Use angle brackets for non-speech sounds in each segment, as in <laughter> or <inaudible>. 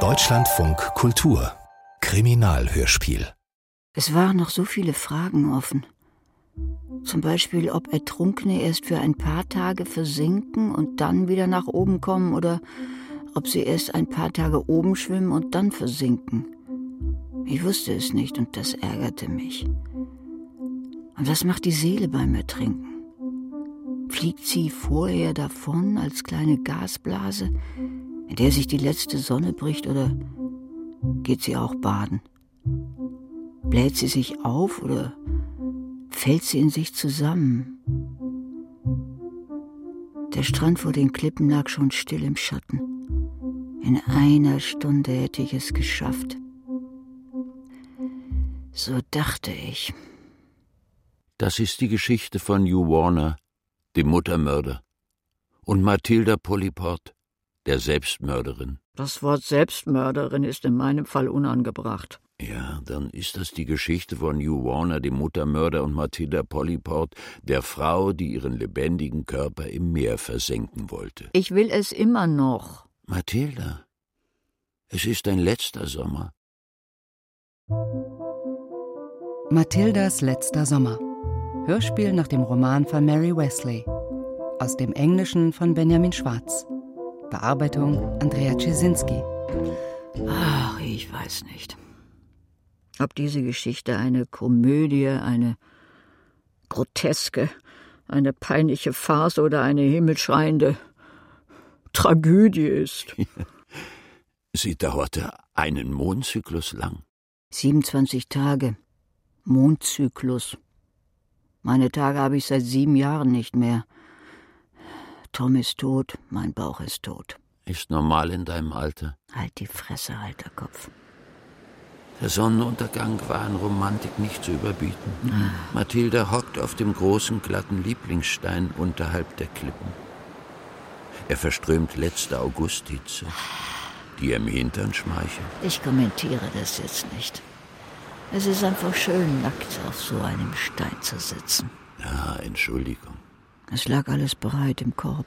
Deutschlandfunk Kultur Kriminalhörspiel Es waren noch so viele Fragen offen. Zum Beispiel, ob Ertrunkene erst für ein paar Tage versinken und dann wieder nach oben kommen oder ob sie erst ein paar Tage oben schwimmen und dann versinken. Ich wusste es nicht und das ärgerte mich. Und was macht die Seele beim Ertrinken? Fliegt sie vorher davon als kleine Gasblase, in der sich die letzte Sonne bricht, oder geht sie auch baden? Bläht sie sich auf oder fällt sie in sich zusammen? Der Strand vor den Klippen lag schon still im Schatten. In einer Stunde hätte ich es geschafft. So dachte ich. Das ist die Geschichte von Hugh Warner, dem Muttermörder, und Mathilda Polyport, der Selbstmörderin. Das Wort Selbstmörderin ist in meinem Fall unangebracht. Ja, dann ist das die Geschichte von Hugh Warner, dem Muttermörder, und Mathilda Polyport, der Frau, die ihren lebendigen Körper im Meer versenken wollte. Ich will es immer noch. Mathilda, es ist dein letzter Sommer. Mathildas letzter Sommer. Hörspiel nach dem Roman von Mary Wesley. Aus dem Englischen von Benjamin Schwarz. Bearbeitung Andrea Czesinski. Ach, ich weiß nicht. Ob diese Geschichte eine Komödie, eine groteske, eine peinliche Farce oder eine himmelschreiende Tragödie ist. <laughs> Sie dauerte einen Mondzyklus lang. 27 Tage. Mondzyklus. Meine Tage habe ich seit sieben Jahren nicht mehr. Tom ist tot, mein Bauch ist tot. Ist normal in deinem Alter. Halt die Fresse, alter Kopf. Der Sonnenuntergang war an Romantik nicht zu überbieten. Ah. Mathilda hockt auf dem großen, glatten Lieblingsstein unterhalb der Klippen. Er verströmt letzte Augusthitze, die er im Hintern schmeichelt. Ich kommentiere das jetzt nicht. Es ist einfach schön, nackt auf so einem Stein zu sitzen. Ja, Entschuldigung. Es lag alles bereit im Korb.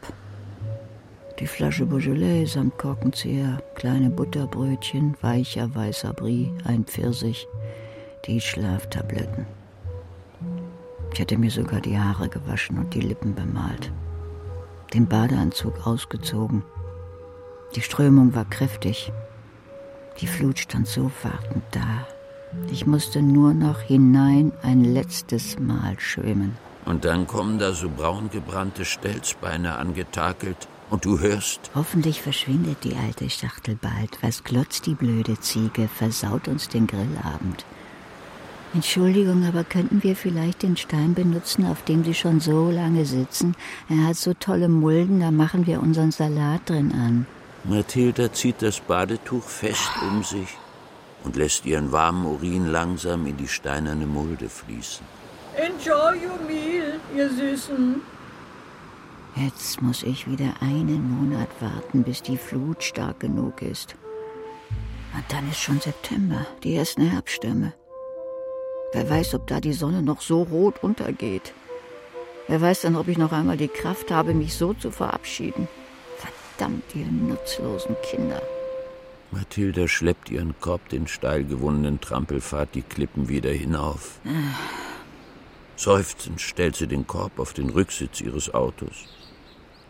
Die Flasche Beaujolais samt Korkenzieher, kleine Butterbrötchen, weicher weißer Brie, ein Pfirsich, die Schlaftabletten. Ich hatte mir sogar die Haare gewaschen und die Lippen bemalt. Den Badeanzug ausgezogen. Die Strömung war kräftig. Die Flut stand so wartend da, ich musste nur noch hinein ein letztes Mal schwimmen. Und dann kommen da so braun gebrannte Stelzbeine angetakelt und du hörst. Hoffentlich verschwindet die alte Schachtel bald. Was glotzt die blöde Ziege, versaut uns den Grillabend. Entschuldigung, aber könnten wir vielleicht den Stein benutzen, auf dem Sie schon so lange sitzen? Er hat so tolle Mulden, da machen wir unseren Salat drin an. Mathilda zieht das Badetuch fest um sich und lässt ihren warmen Urin langsam in die steinerne Mulde fließen. Enjoy your meal, ihr Süßen. Jetzt muss ich wieder einen Monat warten, bis die Flut stark genug ist. Und dann ist schon September, die ersten Herbststürme. Wer weiß, ob da die Sonne noch so rot untergeht. Wer weiß dann, ob ich noch einmal die Kraft habe, mich so zu verabschieden. Verdammt, ihr nutzlosen Kinder. Mathilda schleppt ihren Korb den steil gewundenen Trampelpfad die Klippen wieder hinauf. Seufzend stellt sie den Korb auf den Rücksitz ihres Autos,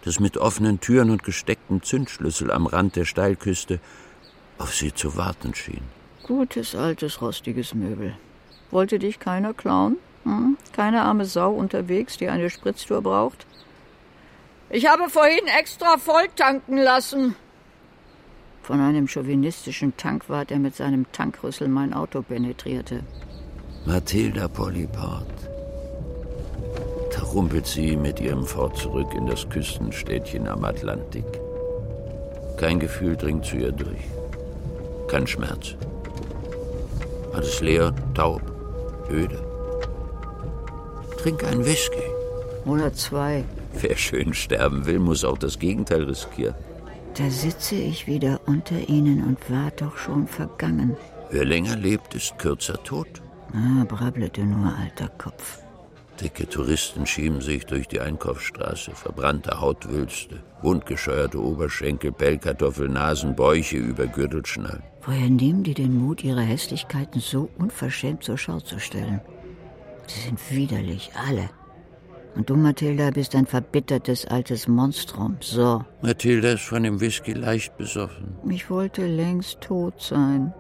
das mit offenen Türen und gestecktem Zündschlüssel am Rand der Steilküste auf sie zu warten schien. Gutes, altes, rostiges Möbel. Wollte dich keiner klauen? Hm? Keine arme Sau unterwegs, die eine Spritztour braucht? Ich habe vorhin extra voll tanken lassen, von einem chauvinistischen Tankwart, der mit seinem Tankrüssel mein Auto penetrierte. Mathilda Polyport. Da rumpelt sie mit ihrem Ford zurück in das Küstenstädtchen am Atlantik. Kein Gefühl dringt zu ihr durch. Kein Schmerz. Alles leer, taub, öde. Trink einen Whisky. Oder zwei. Wer schön sterben will, muss auch das Gegenteil riskieren. Da sitze ich wieder unter ihnen und war doch schon vergangen. Wer länger lebt, ist kürzer tot. Ah, brablete nur, alter Kopf. Dicke Touristen schieben sich durch die Einkaufsstraße, verbrannte Hautwülste, wundgescheuerte Oberschenkel, Pellkartoffelnasen, Bäuche über Gürtelschnallen. Woher nehmen die den Mut, ihre Hässlichkeiten so unverschämt zur Schau zu stellen? Sie sind widerlich, alle. Und du, Mathilda, bist ein verbittertes altes Monstrum. So. Mathilda ist von dem Whisky leicht besoffen. Ich wollte längst tot sein.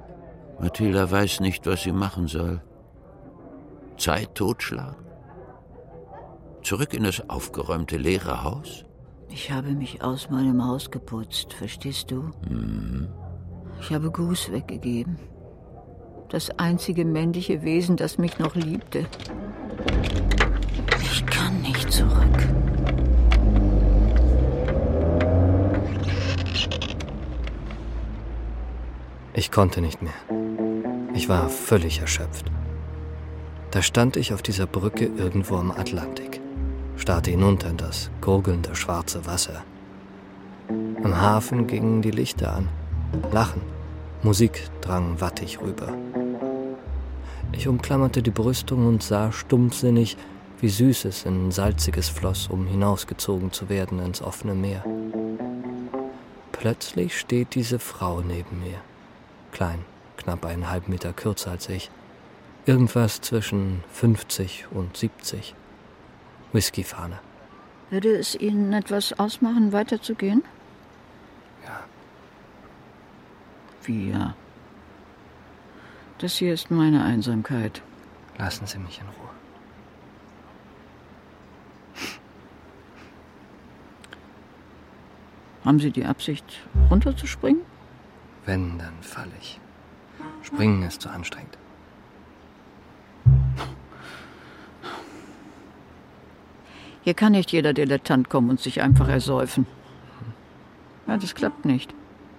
Mathilda weiß nicht, was sie machen soll. Zeit totschlagen? Zurück in das aufgeräumte leere Haus? Ich habe mich aus meinem Haus geputzt, verstehst du? Mhm. Ich habe Gruß weggegeben. Das einzige männliche Wesen, das mich noch liebte. Zurück. Ich konnte nicht mehr. Ich war völlig erschöpft. Da stand ich auf dieser Brücke irgendwo am Atlantik, starrte hinunter in das gurgelnde schwarze Wasser. Am Hafen gingen die Lichter an. Lachen, Musik drang wattig rüber. Ich umklammerte die Brüstung und sah stumpfsinnig, wie süß es in salziges floss, um hinausgezogen zu werden ins offene Meer. Plötzlich steht diese Frau neben mir. Klein, knapp einen halben Meter kürzer als ich. Irgendwas zwischen 50 und 70. Whiskyfahne. Würde es Ihnen etwas ausmachen, weiterzugehen? Ja. Wie ja? Das hier ist meine Einsamkeit. Lassen Sie mich in Ruhe. Haben Sie die Absicht, runterzuspringen? Wenn, dann falle ich. Springen ist zu anstrengend. Hier kann nicht jeder Dilettant kommen und sich einfach ersäufen. Ja, das klappt nicht.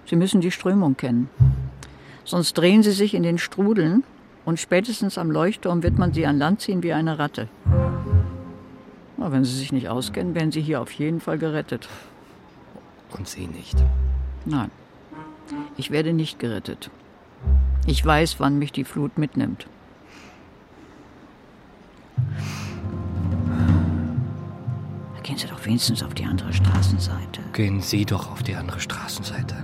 Sie müssen die Strömung kennen. Sonst drehen sie sich in den Strudeln und spätestens am Leuchtturm wird man sie an Land ziehen wie eine Ratte. Aber wenn sie sich nicht auskennen, werden sie hier auf jeden Fall gerettet. Und Sie nicht. Nein, ich werde nicht gerettet. Ich weiß, wann mich die Flut mitnimmt. Gehen Sie doch wenigstens auf die andere Straßenseite. Gehen Sie doch auf die andere Straßenseite.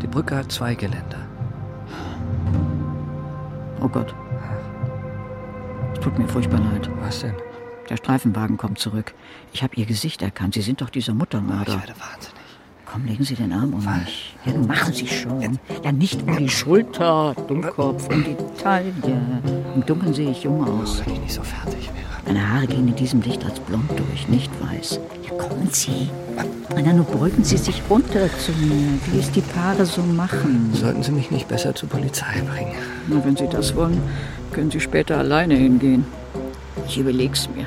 Die Brücke hat zwei Geländer. Oh Gott. Es tut mir furchtbar leid. Was denn? Der Streifenwagen kommt zurück. Ich habe Ihr Gesicht erkannt. Sie sind doch dieser Ich Muttermörder. werde wahnsinnig. Komm, legen Sie den Arm um mich. Ja, nun machen Sie schon. Ja, nicht um die Schulter, Dummkopf, um die Taille. Im Dunkeln sehe ich jung aus. Wenn ich nicht so fertig wäre. Meine Haare gehen in diesem Licht als blond durch, nicht weiß. Ja, kommen Sie. Na, nun beugen Sie sich runter zu mir, wie es die Paare so machen. Sollten Sie mich nicht besser zur Polizei bringen? Na, wenn Sie das wollen, können Sie später alleine hingehen. Ich überleg's mir,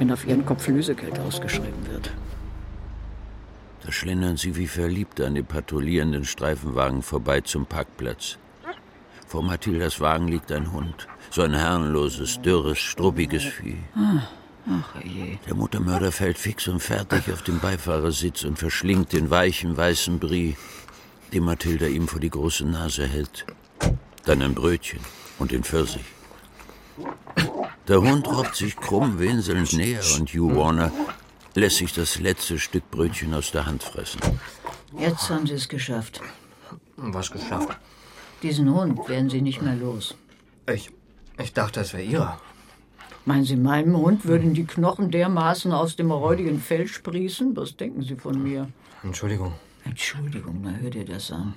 wenn auf Ihren Kopf Lösegeld ausgeschrieben wird. Schlendern sie wie Verliebte an dem patrouillierenden Streifenwagen vorbei zum Parkplatz. Vor Mathildas Wagen liegt ein Hund. So ein herrenloses, dürres, struppiges Vieh. Ach je. Der Muttermörder fällt fix und fertig auf den Beifahrersitz und verschlingt den weichen, weißen Brie, den Mathilda ihm vor die große Nase hält. Dann ein Brötchen und den Pfirsich. Der Hund robbt sich krumm winselnd näher und Hugh Warner lässt sich das letzte Stück Brötchen aus der Hand fressen. Jetzt haben Sie es geschafft. Was geschafft? Diesen Hund werden Sie nicht mehr los. Ich, ich dachte, es wäre Ihrer. Meinen Sie, meinem Hund würden die Knochen dermaßen aus dem räudigen Fell sprießen? Was denken Sie von mir? Entschuldigung. Entschuldigung, na hör dir das an.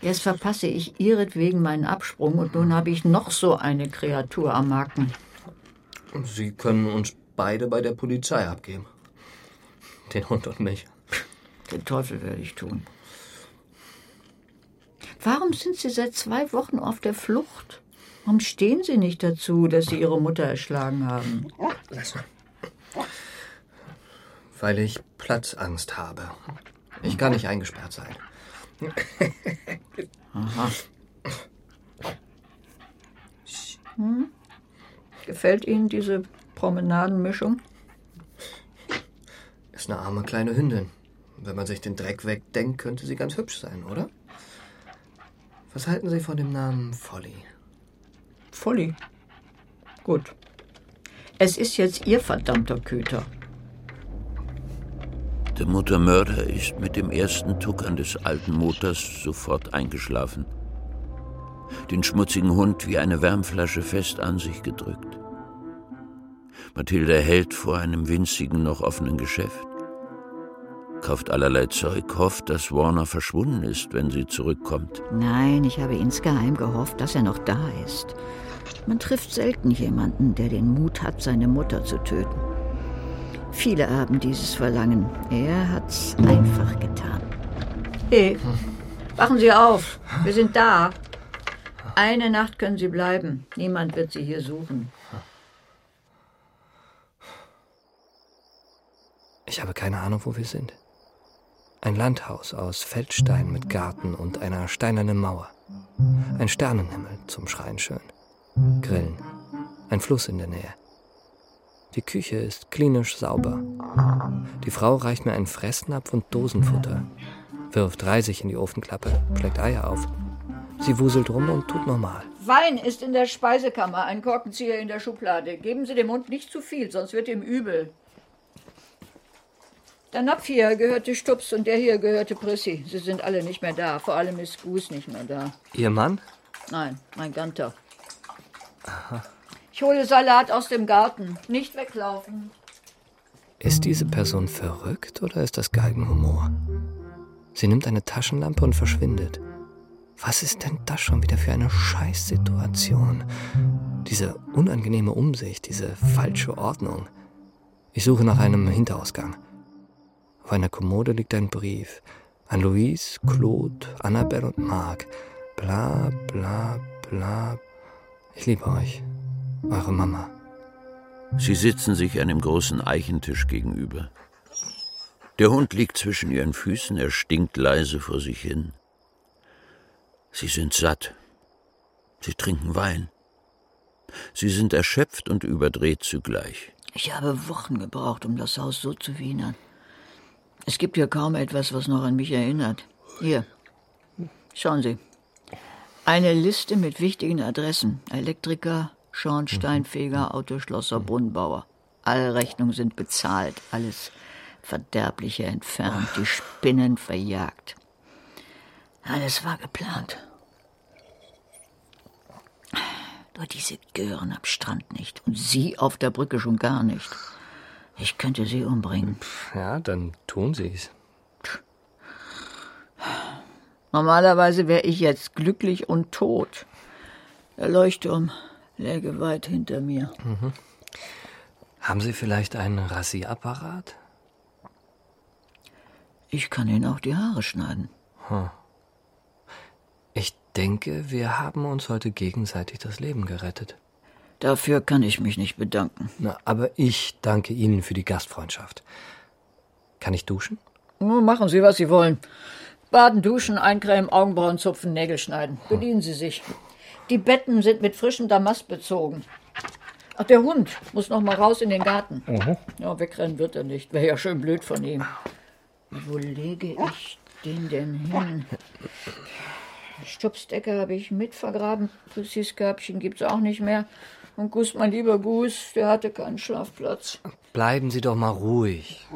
Erst verpasse ich ihretwegen meinen Absprung und nun habe ich noch so eine Kreatur am Haken. Sie können uns beide bei der Polizei abgeben. Den Hund und mich. Den Teufel werde ich tun. Warum sind Sie seit zwei Wochen auf der Flucht? Warum stehen Sie nicht dazu, dass Sie Ihre Mutter erschlagen haben? Weil ich Platzangst habe. Ich kann nicht eingesperrt sein. <laughs> Gefällt Ihnen diese Promenadenmischung? Ist eine arme kleine Hündin. Wenn man sich den Dreck wegdenkt, könnte sie ganz hübsch sein, oder? Was halten Sie von dem Namen Folly? Folly. Gut. Es ist jetzt Ihr verdammter Köter. Der Motormörder ist mit dem ersten Tuckern des alten Motors sofort eingeschlafen. Den schmutzigen Hund wie eine Wärmflasche fest an sich gedrückt. Mathilda hält vor einem winzigen, noch offenen Geschäft. Kauft allerlei Zeug, hofft, dass Warner verschwunden ist, wenn sie zurückkommt. Nein, ich habe insgeheim gehofft, dass er noch da ist. Man trifft selten jemanden, der den Mut hat, seine Mutter zu töten. Viele haben dieses Verlangen. Er hat's einfach getan. Hey, wachen Sie auf. Wir sind da. Eine Nacht können Sie bleiben. Niemand wird Sie hier suchen. Ich habe keine Ahnung, wo wir sind. Ein Landhaus aus Feldstein mit Garten und einer steinernen Mauer. Ein Sternenhimmel zum Schreien schön. Grillen. Ein Fluss in der Nähe. Die Küche ist klinisch sauber. Die Frau reicht mir einen Fressnapf und Dosenfutter, wirft Reisig in die Ofenklappe, schlägt Eier auf. Sie wuselt rum und tut normal. Wein ist in der Speisekammer, ein Korkenzieher in der Schublade. Geben Sie dem Hund nicht zu viel, sonst wird ihm übel. Der Napf hier gehörte Stups und der hier gehörte Prissy. Sie sind alle nicht mehr da. Vor allem ist Goose nicht mehr da. Ihr Mann? Nein, mein Ganter. Aha. Ich hole Salat aus dem Garten. Nicht weglaufen. Ist diese Person verrückt oder ist das Geigenhumor? Sie nimmt eine Taschenlampe und verschwindet. Was ist denn das schon wieder für eine Scheißsituation? Diese unangenehme Umsicht, diese falsche Ordnung. Ich suche nach einem Hinterausgang. Auf einer Kommode liegt ein Brief. An Louise, Claude, Annabelle und Marc. Bla, bla, bla. Ich liebe euch. Eure Mama. Sie sitzen sich einem großen Eichentisch gegenüber. Der Hund liegt zwischen ihren Füßen, er stinkt leise vor sich hin. Sie sind satt. Sie trinken Wein. Sie sind erschöpft und überdreht zugleich. Ich habe Wochen gebraucht, um das Haus so zu wienern. Es gibt hier kaum etwas, was noch an mich erinnert. Hier, schauen Sie. Eine Liste mit wichtigen Adressen. Elektriker, Schornsteinfeger, Autoschlosser, Brunnenbauer. Alle Rechnungen sind bezahlt, alles Verderbliche entfernt, die Spinnen verjagt. Alles war geplant. Nur diese Gören am Strand nicht und Sie auf der Brücke schon gar nicht. Ich könnte Sie umbringen. Ja, dann tun Sie's. Normalerweise wäre ich jetzt glücklich und tot. Der Leuchtturm läge weit hinter mir. Mhm. Haben Sie vielleicht einen Rasierapparat? Ich kann Ihnen auch die Haare schneiden. Hm. Ich denke, wir haben uns heute gegenseitig das Leben gerettet. Dafür kann ich mich nicht bedanken. Na, aber ich danke Ihnen für die Gastfreundschaft. Kann ich duschen? Machen Sie, was Sie wollen. Baden, duschen, eincremen, Augenbrauen zupfen, Nägel schneiden. Bedienen Sie sich. Die Betten sind mit frischem Damast bezogen. Ach, der Hund muss noch mal raus in den Garten. Mhm. Ja, wegrennen wird er nicht. Wäre ja schön blöd von ihm. Wo lege ich den denn hin? Stupsdecke habe ich mit vergraben. Pussys Körbchen gibt's auch nicht mehr. Und Gus, mein lieber Gus, der hatte keinen Schlafplatz. Bleiben Sie doch mal ruhig.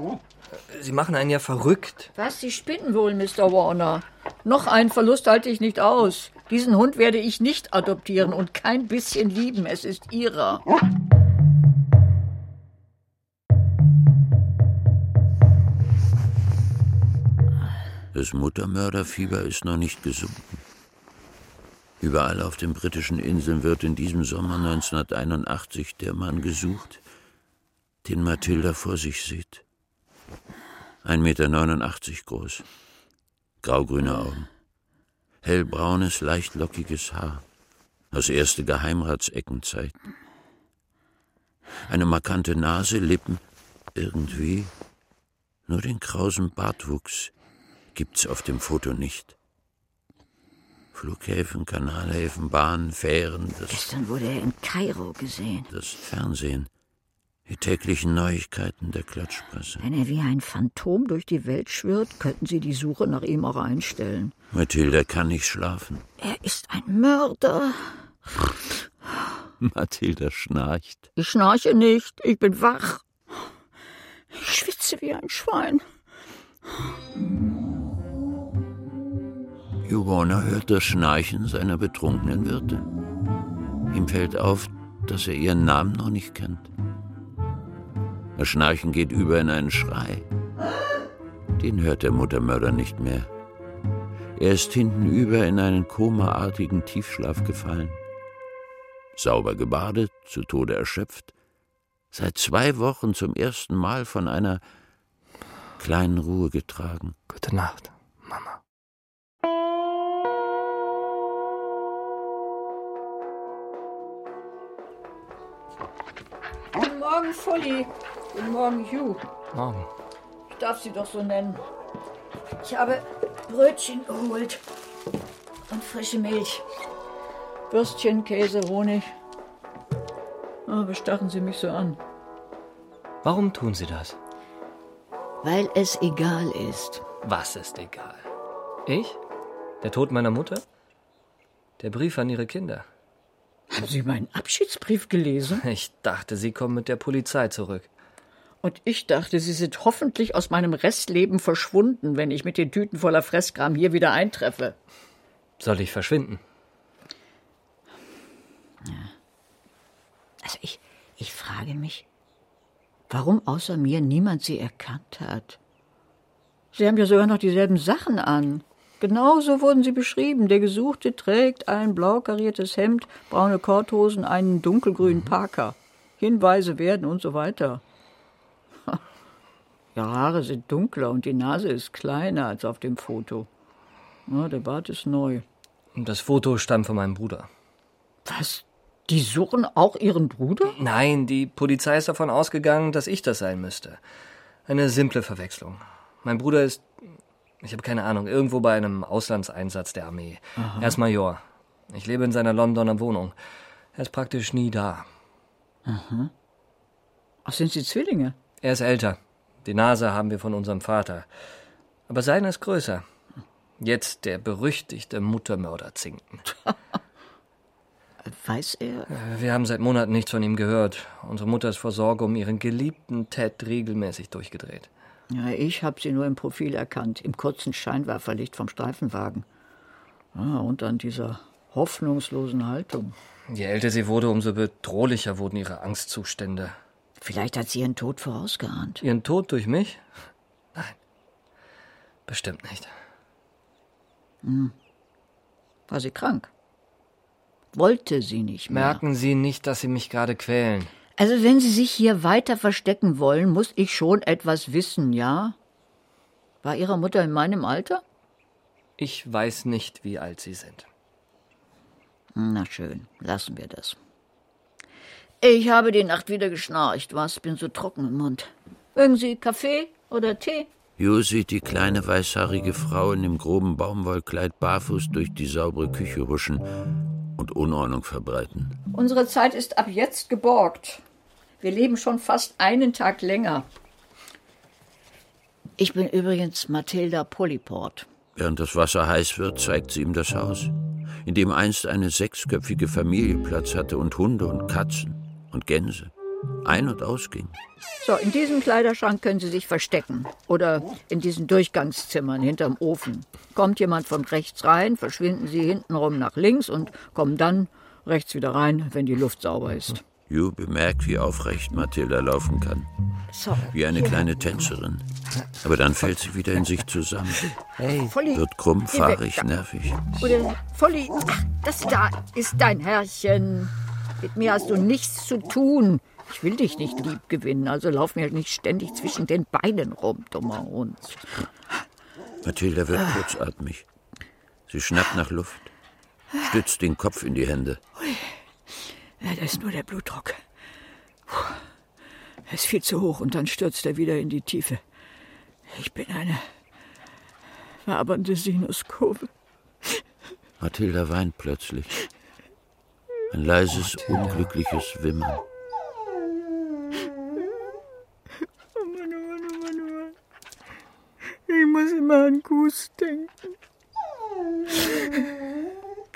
Sie machen einen ja verrückt. Was? Sie spinnen wohl, Mr. Warner. Noch einen Verlust halte ich nicht aus. Diesen Hund werde ich nicht adoptieren und kein bisschen lieben. Es ist ihrer. Das Muttermörderfieber ist noch nicht gesunken. Überall auf den britischen Inseln wird in diesem Sommer 1981 der Mann gesucht, den Mathilda vor sich sieht. 1,89 Meter groß, graugrüne Augen, hellbraunes, leichtlockiges Haar, aus erste Geheimratsecken-Zeiten. Eine markante Nase, Lippen, irgendwie. Nur den krausen Bartwuchs gibt's auf dem Foto nicht. Flughäfen, Kanalhäfen, Bahnen, Fähren. Das, Gestern wurde er in Kairo gesehen. Das Fernsehen. Die täglichen Neuigkeiten der Klatschpresse. Wenn er wie ein Phantom durch die Welt schwirrt, könnten Sie die Suche nach ihm auch einstellen. Mathilda kann nicht schlafen. Er ist ein Mörder. <laughs> Mathilda schnarcht. Ich schnarche nicht, ich bin wach. Ich schwitze wie ein Schwein. Jugona hört das Schnarchen seiner betrunkenen Wirte. Ihm fällt auf, dass er ihren Namen noch nicht kennt. Das Schnarchen geht über in einen Schrei. Den hört der Muttermörder nicht mehr. Er ist hintenüber in einen komaartigen Tiefschlaf gefallen. Sauber gebadet, zu Tode erschöpft, seit zwei Wochen zum ersten Mal von einer kleinen Ruhe getragen. Gute Nacht, Guten Morgen, Fully. Guten Morgen, Hugh. Morgen. Ich darf Sie doch so nennen. Ich habe Brötchen geholt und frische Milch. Würstchen, Käse, Honig. Oh, bestachen Sie mich so an. Warum tun Sie das? Weil es egal ist. Was ist egal? Ich? Der Tod meiner Mutter? Der Brief an Ihre Kinder? Haben Sie meinen Abschiedsbrief gelesen? Ich dachte, Sie kommen mit der Polizei zurück. Und ich dachte, Sie sind hoffentlich aus meinem Restleben verschwunden, wenn ich mit den Tüten voller Fresskram hier wieder eintreffe. Soll ich verschwinden? Also ich, ich frage mich, warum außer mir niemand sie erkannt hat. Sie haben ja sogar noch dieselben Sachen an. Genauso wurden sie beschrieben. Der Gesuchte trägt ein blau kariertes Hemd, braune Korthosen, einen dunkelgrünen Parker. Hinweise werden und so weiter. <laughs> Ihre Haare sind dunkler und die Nase ist kleiner als auf dem Foto. Ja, der Bart ist neu. Und das Foto stammt von meinem Bruder. Was? Die suchen auch ihren Bruder? Nein, die Polizei ist davon ausgegangen, dass ich das sein müsste. Eine simple Verwechslung. Mein Bruder ist, ich habe keine Ahnung, irgendwo bei einem Auslandseinsatz der Armee. Er ist Major. Ich lebe in seiner Londoner Wohnung. Er ist praktisch nie da. Ach, sind sie Zwillinge? Er ist älter. Die Nase haben wir von unserem Vater. Aber seine ist größer. Jetzt der berüchtigte Muttermörder Zinken. <laughs> Weiß er? Wir haben seit Monaten nichts von ihm gehört. Unsere Mutter ist vor Sorge um ihren geliebten Ted regelmäßig durchgedreht. Ja, ich habe sie nur im Profil erkannt, im kurzen Scheinwerferlicht vom Streifenwagen. Ah, und an dieser hoffnungslosen Haltung. Je älter sie wurde, umso bedrohlicher wurden ihre Angstzustände. Vielleicht hat sie ihren Tod vorausgeahnt. Ihren Tod durch mich? Nein. Bestimmt nicht. War sie krank? Wollte sie nicht mehr. Merken Sie nicht, dass Sie mich gerade quälen? Also wenn Sie sich hier weiter verstecken wollen, muss ich schon etwas wissen, ja? War Ihre Mutter in meinem Alter? Ich weiß nicht, wie alt Sie sind. Na schön, lassen wir das. Ich habe die Nacht wieder geschnarcht, was? Bin so trocken im Mund. Mögen Sie Kaffee oder Tee? Jo sieht die kleine weißhaarige Frau in dem groben Baumwollkleid barfuß durch die saubere Küche huschen und Unordnung verbreiten. Unsere Zeit ist ab jetzt geborgt. Wir leben schon fast einen Tag länger. Ich bin übrigens Mathilda Polyport. Während das Wasser heiß wird, zeigt sie ihm das Haus, in dem einst eine sechsköpfige Familie Platz hatte und Hunde und Katzen und Gänse ein- und ausging. So, in diesem Kleiderschrank können Sie sich verstecken. Oder in diesen Durchgangszimmern hinterm Ofen. Kommt jemand von rechts rein, verschwinden Sie hintenrum nach links und kommen dann rechts wieder rein, wenn die Luft sauber ist. Ju bemerkt, wie aufrecht Mathilda laufen kann, wie eine kleine Tänzerin. Aber dann fällt sie wieder in sich zusammen, wird krumm, fahrig, nervig. oder Volli, das da ist dein Herrchen. Mit mir hast du nichts zu tun. Ich will dich nicht lieb gewinnen, also lauf mir halt nicht ständig zwischen den Beinen rum, dummer Hund. Mathilda wird kurzatmig. Sie schnappt nach Luft, stützt den Kopf in die Hände. Ja, das ist nur der Blutdruck. Puh. Er ist viel zu hoch und dann stürzt er wieder in die Tiefe. Ich bin eine wabernde Sinuskurve. Mathilda weint plötzlich. Ein leises, unglückliches Wimmern. Oh Mann, oh Mann, oh Mann, oh Mann. Ich muss immer an Gus denken.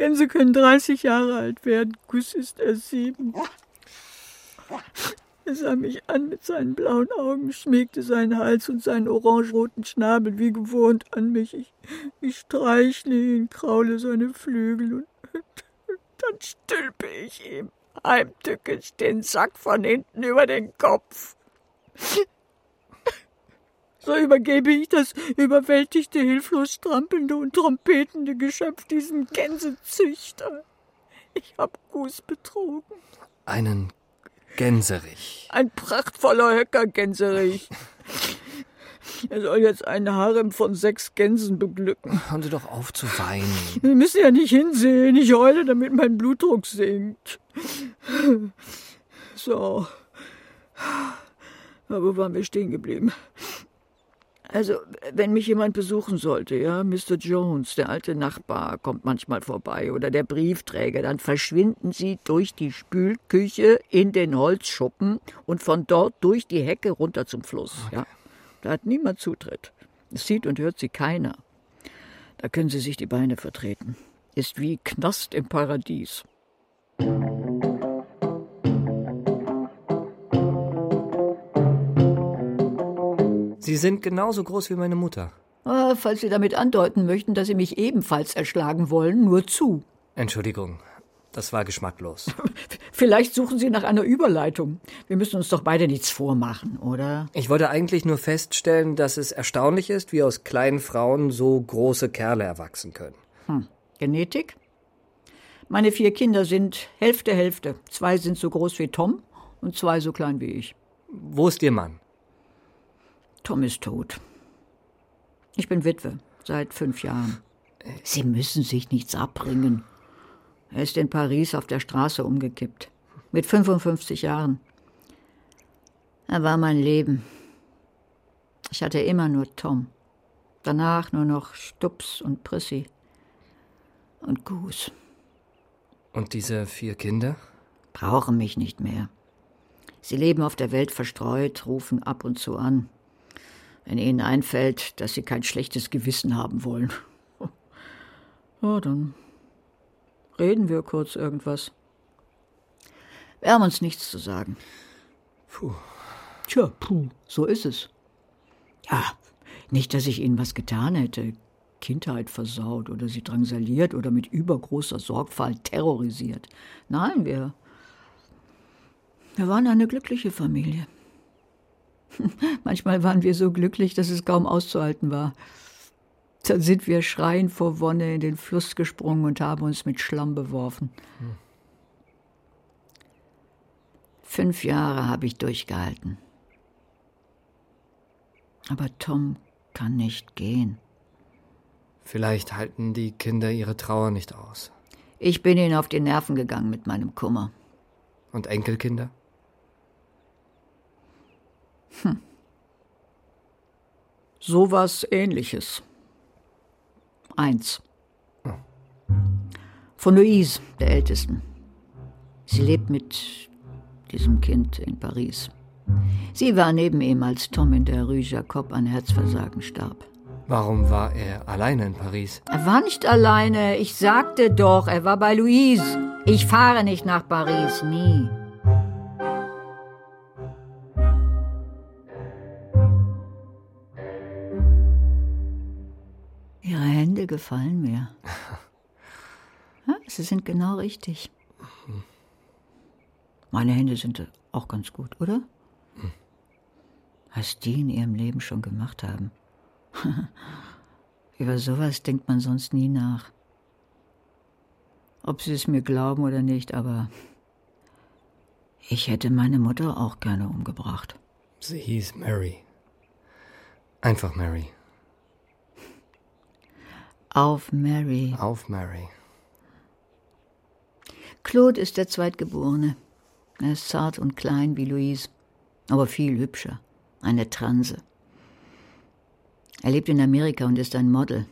Gänse können 30 Jahre alt werden. Gus ist erst sieben. Er sah mich an mit seinen blauen Augen, schmiegte seinen Hals und seinen orangeroten Schnabel wie gewohnt an mich. Ich, ich streichle ihn, kraule seine Flügel und <laughs> dann stülpe ich ihm heimtückisch den Sack von hinten über den Kopf. So übergebe ich das überwältigte, hilflos strampelnde und trompetende Geschöpf diesem Gänsezüchter. Ich hab Gus betrogen. Einen Gänserich. Ein prachtvoller Höckergänserich. Er soll jetzt einen Harem von sechs Gänsen beglücken. Hören Sie doch auf zu weinen. Sie müssen ja nicht hinsehen. Ich heule, damit mein Blutdruck sinkt. So. Aber wo waren wir stehen geblieben? Also, wenn mich jemand besuchen sollte, ja, Mr. Jones, der alte Nachbar, kommt manchmal vorbei, oder der Briefträger, dann verschwinden sie durch die Spülküche in den Holzschuppen und von dort durch die Hecke runter zum Fluss, ja. Da hat niemand Zutritt. Es sieht und hört sie keiner. Da können sie sich die Beine vertreten. Ist wie Knast im Paradies. Sie sind genauso groß wie meine Mutter. Ah, falls Sie damit andeuten möchten, dass Sie mich ebenfalls erschlagen wollen, nur zu. Entschuldigung, das war geschmacklos. <laughs> Vielleicht suchen Sie nach einer Überleitung. Wir müssen uns doch beide nichts vormachen, oder? Ich wollte eigentlich nur feststellen, dass es erstaunlich ist, wie aus kleinen Frauen so große Kerle erwachsen können. Hm. Genetik? Meine vier Kinder sind Hälfte Hälfte. Zwei sind so groß wie Tom und zwei so klein wie ich. Wo ist Ihr Mann? Tom ist tot. Ich bin Witwe seit fünf Jahren. Sie müssen sich nichts abbringen. Er ist in Paris auf der Straße umgekippt. Mit 55 Jahren. Er war mein Leben. Ich hatte immer nur Tom. Danach nur noch Stups und Prissy. Und Gus. Und diese vier Kinder? Brauchen mich nicht mehr. Sie leben auf der Welt verstreut, rufen ab und zu an wenn Ihnen einfällt, dass Sie kein schlechtes Gewissen haben wollen. <laughs> Ja, dann reden wir kurz irgendwas. Wir haben uns nichts zu sagen. Puh. Tja, puh, so ist es. Ja, nicht, dass ich Ihnen was getan hätte, Kindheit versaut oder sie drangsaliert oder mit übergroßer Sorgfalt terrorisiert. Nein, wir, wir waren eine glückliche Familie. <laughs> Manchmal waren wir so glücklich, dass es kaum auszuhalten war. Dann sind wir schreiend vor Wonne in den Fluss gesprungen und haben uns mit Schlamm beworfen. Hm. Fünf Jahre habe ich durchgehalten. Aber Tom kann nicht gehen. Vielleicht halten die Kinder ihre Trauer nicht aus. Ich bin ihnen auf die Nerven gegangen mit meinem Kummer. Und Enkelkinder? Hm. Sowas ähnliches. Eins. Von Louise, der Ältesten. Sie lebt mit diesem Kind in Paris. Sie war neben ihm, als Tom in der Rue Jacob an Herzversagen starb. Warum war er alleine in Paris? Er war nicht alleine. Ich sagte doch, er war bei Louise. Ich fahre nicht nach Paris, nie. Gefallen mir. Ja, sie sind genau richtig. Meine Hände sind auch ganz gut, oder? Was die in ihrem Leben schon gemacht haben. <laughs> Über sowas denkt man sonst nie nach. Ob sie es mir glauben oder nicht, aber ich hätte meine Mutter auch gerne umgebracht. Sie hieß Mary. Einfach Mary. Auf Mary. Auf Mary. Claude ist der Zweitgeborene. Er ist zart und klein wie Louise, aber viel hübscher. Eine Transe. Er lebt in Amerika und ist ein Model.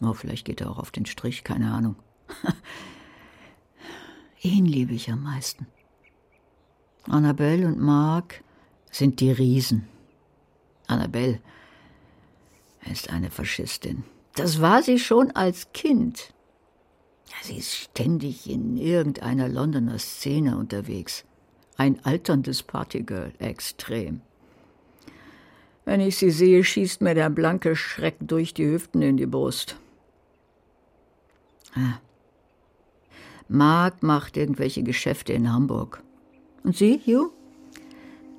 Oh, vielleicht geht er auch auf den Strich, keine Ahnung. <laughs> Ihn liebe ich am meisten. Annabelle und Mark sind die Riesen. Annabelle ist eine Faschistin. Das war sie schon als Kind. Sie ist ständig in irgendeiner Londoner Szene unterwegs. Ein alterndes Partygirl, extrem. Wenn ich sie sehe, schießt mir der blanke Schreck durch die Hüften in die Brust. Ah. Mark macht irgendwelche Geschäfte in Hamburg. Und Sie, Hugh?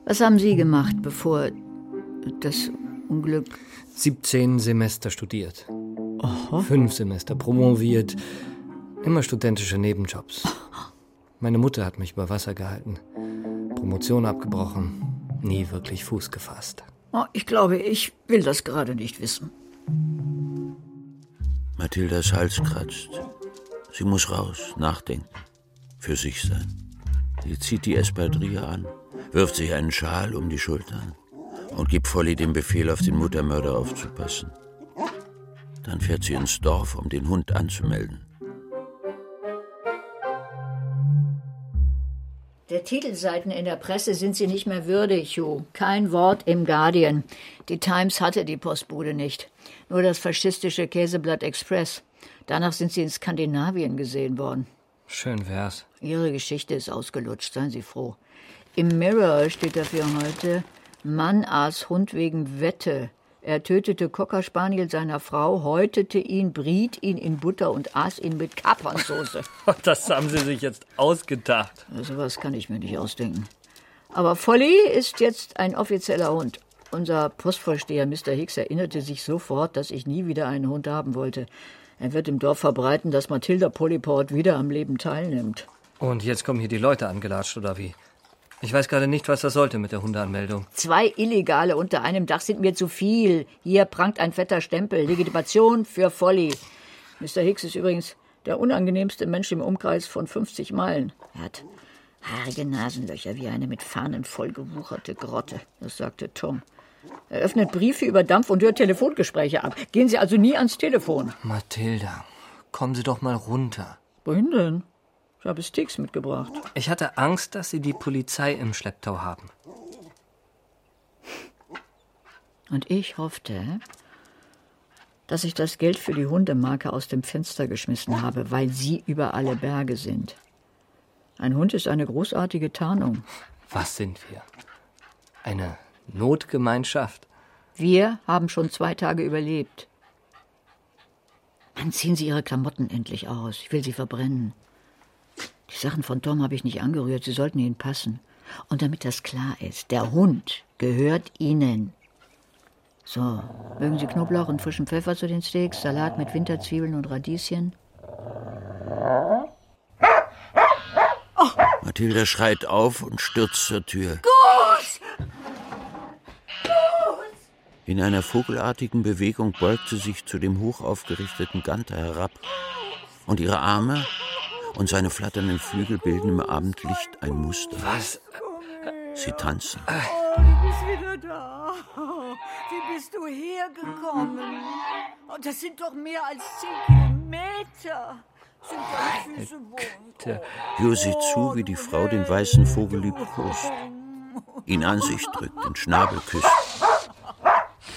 Was haben Sie gemacht, bevor das Unglück. 17 Semester studiert. Aha. Fünf Semester promoviert. Immer studentische Nebenjobs. Meine Mutter hat mich über Wasser gehalten. Promotion abgebrochen. Nie wirklich Fuß gefasst. Oh, ich glaube, ich will das gerade nicht wissen. Mathildas Hals kratzt. Sie muss raus, nachdenken, für sich sein. Sie zieht die Espadrille an, wirft sich einen Schal um die Schultern und gibt Folly den Befehl, auf den Muttermörder aufzupassen. Dann fährt sie ins Dorf, um den Hund anzumelden. Der Titelseiten in der Presse sind sie nicht mehr würdig, Hugh. Kein Wort im Guardian. Die Times hatte die Postbude nicht. Nur das faschistische Käseblatt Express. Danach sind sie in Skandinavien gesehen worden. Schön wär's. Ihre Geschichte ist ausgelutscht, seien Sie froh. Im Mirror steht dafür heute, Mann aß Hund wegen Wette. Er tötete Cocker Spaniel seiner Frau, häutete ihn, briet ihn in Butter und aß ihn mit Kapernsoße. <laughs> Das haben Sie sich jetzt ausgedacht. So was kann ich mir nicht ausdenken. Aber Folly ist jetzt ein offizieller Hund. Unser Postvorsteher Mr. Hicks erinnerte sich sofort, dass ich nie wieder einen Hund haben wollte. Er wird im Dorf verbreiten, dass Mathilda Polyport wieder am Leben teilnimmt. Und jetzt kommen hier die Leute angelatscht, oder wie? Ich weiß gerade nicht, was das sollte mit der Hundeanmeldung. Zwei Illegale unter einem Dach sind mir zu viel. Hier prangt ein fetter Stempel. Legitimation für Folly. Mr. Hicks ist übrigens der unangenehmste Mensch im Umkreis von 50 Meilen. Er hat haarige Nasenlöcher wie eine mit Fahnen vollgewucherte Grotte. Das sagte Tom. Er öffnet Briefe über Dampf und hört Telefongespräche ab. Gehen Sie also nie ans Telefon. Mathilda, kommen Sie doch mal runter. Wohin denn? Ich habe Sticks mitgebracht. Ich hatte Angst, dass Sie die Polizei im Schlepptau haben. Und ich hoffte, dass ich das Geld für die Hundemarke aus dem Fenster geschmissen habe, weil Sie über alle Berge sind. Ein Hund ist eine großartige Tarnung. Was sind wir? Eine Notgemeinschaft? Wir haben schon zwei Tage überlebt. Dann ziehen Sie Ihre Klamotten endlich aus. Ich will sie verbrennen. Die Sachen von Tom habe ich nicht angerührt, sie sollten Ihnen passen. Und damit das klar ist, der Hund gehört Ihnen. So, mögen Sie Knoblauch und frischen Pfeffer zu den Steaks, Salat mit Winterzwiebeln und Radieschen? Oh. Mathilda schreit auf und stürzt zur Tür. Gut! In einer vogelartigen Bewegung beugt sie sich zu dem hoch aufgerichteten Ganter herab und ihre Arme und seine flatternden Flügel bilden im Abendlicht ein Muster. Was? Sie tanzen. Oh, du bist wieder da. Wie bist du hergekommen? Oh, das sind doch mehr als zehn Kilometer. Sind deine Füße wund? Jo sieht zu, wie die Frau den weißen Vogel liebkost, ihn an sich drückt, den Schnabel küsst.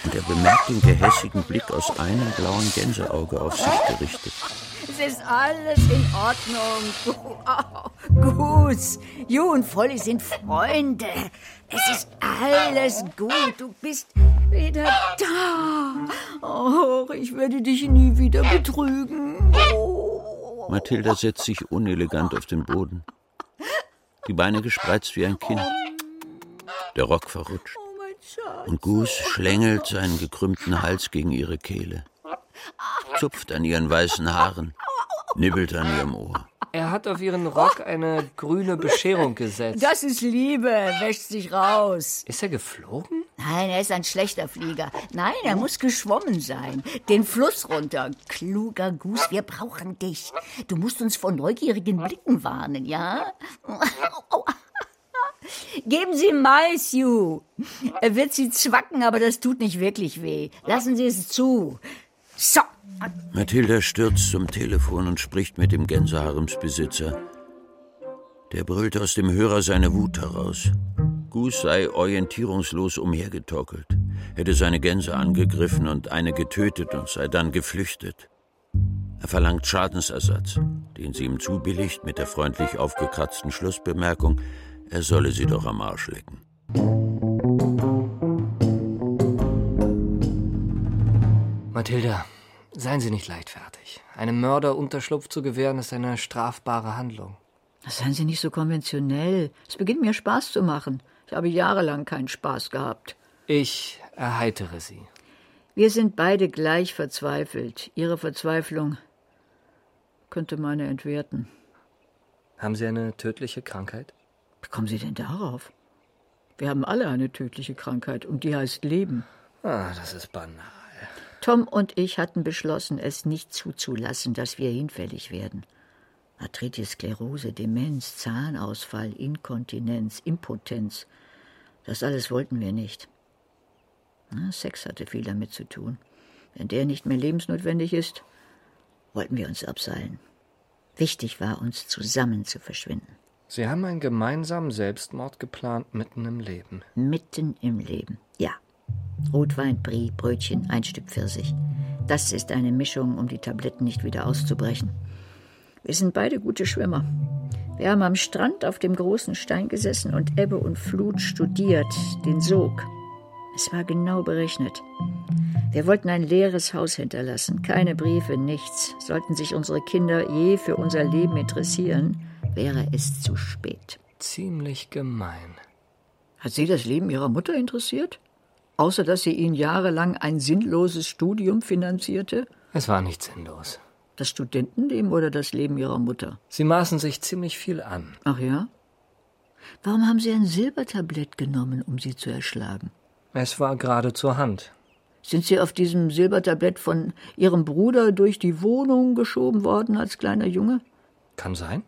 Und er bemerkt den gehässigen Blick aus einem blauen Gänseauge auf sich gerichtet. Es ist alles in Ordnung. <laughs> Oh, Gus, Ju und Volli sind Freunde. Es ist alles gut. Du bist wieder da. Oh, ich werde dich nie wieder betrügen. Oh. Mathilda setzt sich unelegant auf den Boden. Die Beine gespreizt wie ein Kind. Der Rock verrutscht. Und Gus schlängelt seinen gekrümmten Hals gegen ihre Kehle, zupft an ihren weißen Haaren, nibbelt an ihrem Ohr. Er hat auf ihren Rock eine grüne Bescherung gesetzt. Das ist Liebe, wäscht sich raus. Ist er geflogen? Nein, er ist ein schlechter Flieger. Nein, er muss geschwommen sein. Den Fluss runter. Kluger Gus, wir brauchen dich. Du musst uns vor neugierigen Blicken warnen, ja? <laughs> Geben Sie Mais, Ju. Er wird Sie zwacken, aber das tut nicht wirklich weh. Lassen Sie es zu. So. Mathilda stürzt zum Telefon und spricht mit dem Gänseharemsbesitzer. Der brüllt aus dem Hörer seine Wut heraus. Gus sei orientierungslos umhergetockelt, hätte seine Gänse angegriffen und eine getötet und sei dann geflüchtet. Er verlangt Schadensersatz. den sie ihm zubilligt mit der freundlich aufgekratzten Schlussbemerkung, er solle sie doch am Arsch lecken. Mathilda, seien Sie nicht leichtfertig. Einem Mörder Unterschlupf zu gewähren, ist eine strafbare Handlung. Seien Sie nicht so konventionell. Es beginnt mir Spaß zu machen. Ich habe jahrelang keinen Spaß gehabt. Ich erheitere Sie. Wir sind beide gleich verzweifelt. Ihre Verzweiflung könnte meine entwerten. Haben Sie eine tödliche Krankheit? Wie kommen Sie denn darauf? Wir haben alle eine tödliche Krankheit und die heißt Leben. Ah, das ist banal. Tom und ich hatten beschlossen, es nicht zuzulassen, dass wir hinfällig werden. Arthritis, Sklerose, Demenz, Zahnausfall, Inkontinenz, Impotenz. Das alles wollten wir nicht. Na, Sex hatte viel damit zu tun. Wenn der nicht mehr lebensnotwendig ist, wollten wir uns abseilen. Wichtig war uns, zusammen zu verschwinden. Sie haben einen gemeinsamen Selbstmord geplant mitten im Leben. Mitten im Leben. Rotwein, Brie, Brötchen, ein Stück Pfirsich. Das ist eine Mischung, um die Tabletten nicht wieder auszubrechen. Wir sind beide gute Schwimmer. Wir haben am Strand auf dem großen Stein gesessen und Ebbe und Flut studiert, den Sog. Es war genau berechnet. Wir wollten ein leeres Haus hinterlassen, keine Briefe, nichts. Sollten sich unsere Kinder je für unser Leben interessieren, wäre es zu spät. Ziemlich gemein. Hat Sie das Leben Ihrer Mutter interessiert? Außer dass sie Ihnen jahrelang ein sinnloses Studium finanzierte? Es war nicht sinnlos. Das Studentenleben oder das Leben Ihrer Mutter? Sie maßen sich ziemlich viel an. Ach ja? Warum haben Sie ein Silbertablett genommen, um sie zu erschlagen? Es war gerade zur Hand. Sind Sie auf diesem Silbertablett von Ihrem Bruder durch die Wohnung geschoben worden als kleiner Junge? Kann sein.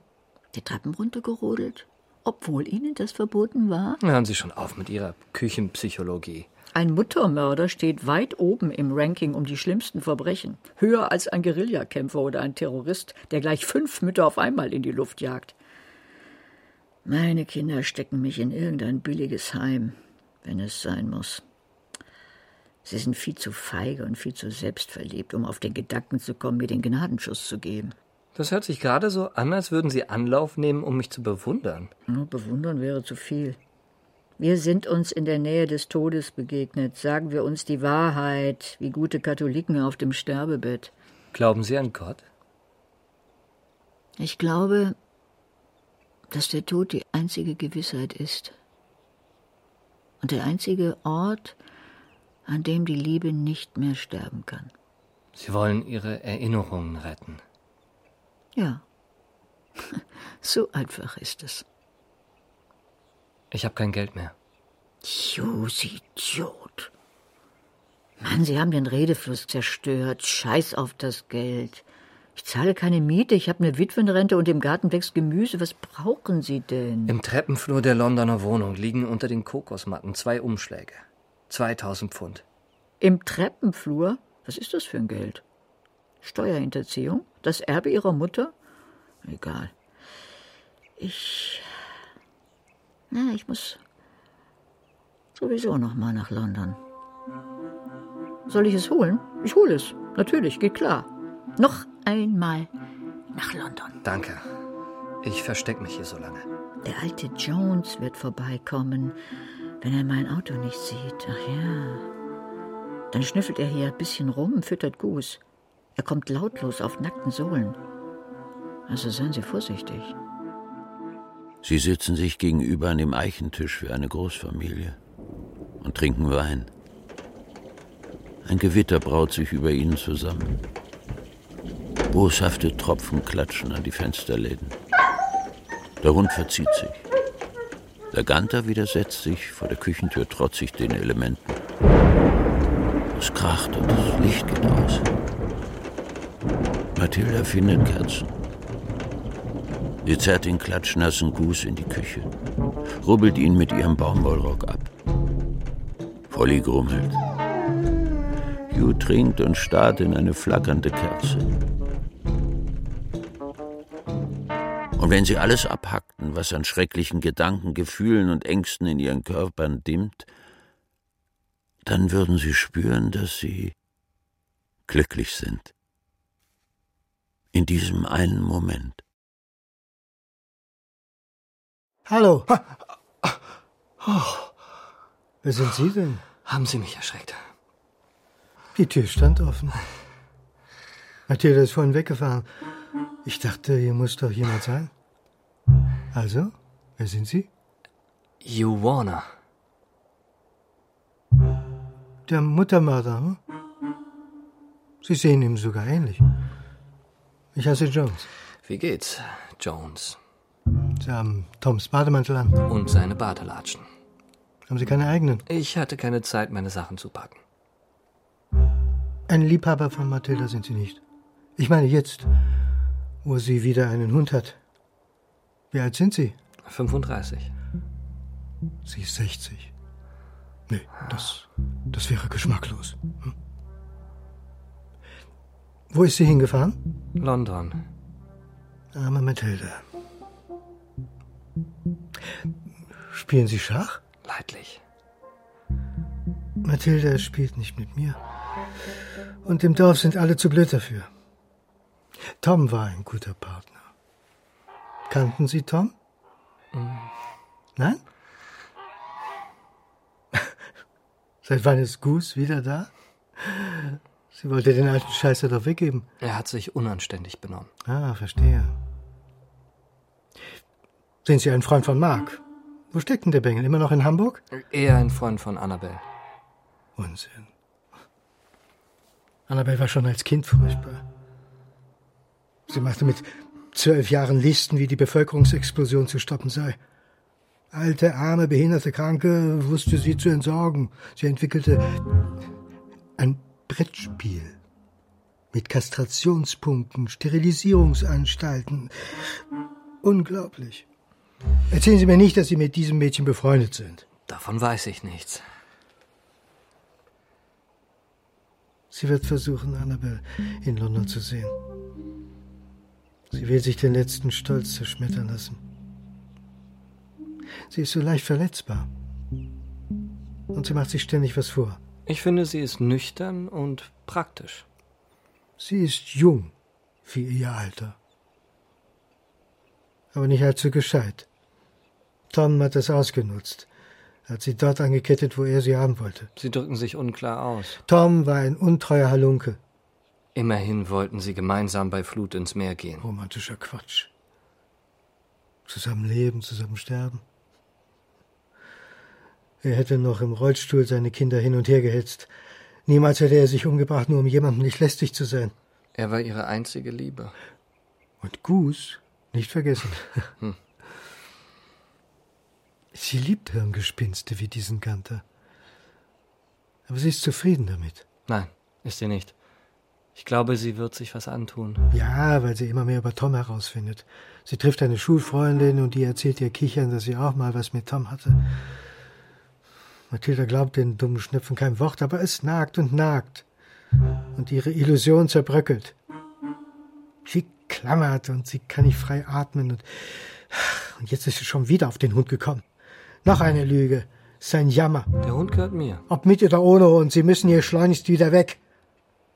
Die Treppen runtergerodelt? Obwohl Ihnen das verboten war? Hören Sie schon auf mit Ihrer Küchenpsychologie. Ein Muttermörder steht weit oben im Ranking um die schlimmsten Verbrechen. Höher als ein Guerillakämpfer oder ein Terrorist, der gleich fünf Mütter auf einmal in die Luft jagt. Meine Kinder stecken mich in irgendein billiges Heim, wenn es sein muss. Sie sind viel zu feige und viel zu selbstverliebt, um auf den Gedanken zu kommen, mir den Gnadenschuss zu geben. Das hört sich gerade so an, als würden Sie Anlauf nehmen, um mich zu bewundern. Nur bewundern wäre zu viel. Wir sind uns in der Nähe des Todes begegnet. Sagen wir uns die Wahrheit, wie gute Katholiken auf dem Sterbebett. Glauben Sie an Gott? Ich glaube, dass der Tod die einzige Gewissheit ist. Und der einzige Ort, an dem die Liebe nicht mehr sterben kann. Sie wollen Ihre Erinnerungen retten. Ja. <laughs> So einfach ist es. Ich habe kein Geld mehr. Sie Idiot. Mann, Sie haben den Redefluss zerstört. Scheiß auf das Geld. Ich zahle keine Miete, ich habe eine Witwenrente und im Garten wächst Gemüse. Was brauchen Sie denn? Im Treppenflur der Londoner Wohnung liegen unter den Kokosmatten zwei Umschläge. 2000 Pfund. Im Treppenflur? Was ist das für ein Geld? Steuerhinterziehung? Das Erbe Ihrer Mutter? Egal. Ich. Na, ich muss sowieso noch mal nach London. Soll ich es holen? Ich hole es. Natürlich, geht klar. Noch einmal nach London. Danke. Ich versteck mich hier so lange. Der alte Jones wird vorbeikommen, wenn er mein Auto nicht sieht. Ach ja. Dann schnüffelt er hier ein bisschen rum, füttert Gus. Er kommt lautlos auf nackten Sohlen. Also seien Sie vorsichtig. Sie sitzen sich gegenüber an dem Eichentisch für eine Großfamilie und trinken Wein. Ein Gewitter braut sich über ihnen zusammen. Boshafte Tropfen klatschen an die Fensterläden. Der Hund verzieht sich. Der Ganter widersetzt sich vor der Küchentür trotzig den Elementen. Es kracht und das Licht geht aus. Mathilda findet Kerzen. Sie zerrt den klatschnassen Gus in die Küche, rubbelt ihn mit ihrem Baumwollrock ab. Polly grummelt. Hugh trinkt und starrt in eine flackernde Kerze. Und wenn sie alles abhackten, was an schrecklichen Gedanken, Gefühlen und Ängsten in ihren Körpern dimmt, dann würden sie spüren, dass sie glücklich sind. In diesem einen Moment. Hallo. Oh. Wer sind Sie denn? Haben Sie mich erschreckt? Die Tür stand offen. Mathilda ist vorhin weggefahren. Ich dachte, hier muss doch jemand sein. Also, wer sind Sie? Hugh Warner. Der Muttermörder, hm? Sie sehen ihm sogar ähnlich. Ich heiße Jones. Wie geht's, Jones? Sie haben Toms Bademantel an. Und seine Badelatschen. Haben Sie keine eigenen? Ich hatte keine Zeit, meine Sachen zu packen. Ein Liebhaber von Mathilda sind Sie nicht. Ich meine jetzt, wo sie wieder einen Hund hat. Wie alt sind Sie? 35. Sie ist 60. Nee, das, das wäre geschmacklos. Hm? Wo ist sie hingefahren? London. Arme Mathilda. Spielen Sie Schach? Leidlich. Mathilda spielt nicht mit mir. Und im Dorf sind alle zu blöd dafür. Tom war ein guter Partner. Kannten Sie Tom? Mhm. Nein? <laughs> Seit wann ist Goose wieder da? Sie wollte den alten Scheißer doch weggeben. Er hat sich unanständig benommen. Ah, verstehe. Sind Sie ein Freund von Mark? Wo steckt denn der Bengel? Immer noch in Hamburg? Eher ein Freund von Annabelle. Unsinn. Annabelle war schon als Kind furchtbar. Sie machte mit zwölf Jahren Listen, wie die Bevölkerungsexplosion zu stoppen sei. Alte, arme, behinderte Kranke wusste sie zu entsorgen. Sie entwickelte ein Brettspiel mit Kastrationspunkten, Sterilisierungsanstalten. Unglaublich. Erzählen Sie mir nicht, dass Sie mit diesem Mädchen befreundet sind. Davon weiß ich nichts. Sie wird versuchen, Annabelle in London zu sehen. Sie will sich den letzten Stolz zerschmettern lassen. Sie ist so leicht verletzbar. Und sie macht sich ständig was vor. Ich finde, sie ist nüchtern und praktisch. Sie ist jung für ihr Alter. Aber nicht allzu gescheit. Tom hat es ausgenutzt, hat sie dort angekettet, wo er sie haben wollte. Sie drücken sich unklar aus. Tom war ein untreuer Halunke. Immerhin wollten sie gemeinsam bei Flut ins Meer gehen. Romantischer Quatsch. Zusammen leben, zusammen sterben. Er hätte noch im Rollstuhl seine Kinder hin und her gehetzt. Niemals hätte er sich umgebracht, nur um jemandem nicht lästig zu sein. Er war ihre einzige Liebe. Und Goose nicht vergessen. Sie liebt Hirngespinste wie diesen Ganter. Aber sie ist zufrieden damit. Nein, ist sie nicht. Ich glaube, sie wird sich was antun. Ja, weil sie immer mehr über Tom herausfindet. Sie trifft eine Schulfreundin und die erzählt ihr kichern, dass sie auch mal was mit Tom hatte. Mathilda glaubt den dummen Schnepfen kein Wort, aber es nagt und nagt. Und ihre Illusion zerbröckelt. Sie klammert und sie kann nicht frei atmen und, und jetzt ist sie schon wieder auf den Hund gekommen. Noch eine Lüge. Sein Jammer. Der Hund gehört mir. Ob mit oder ohne Hund, Sie müssen hier schleunigst wieder weg.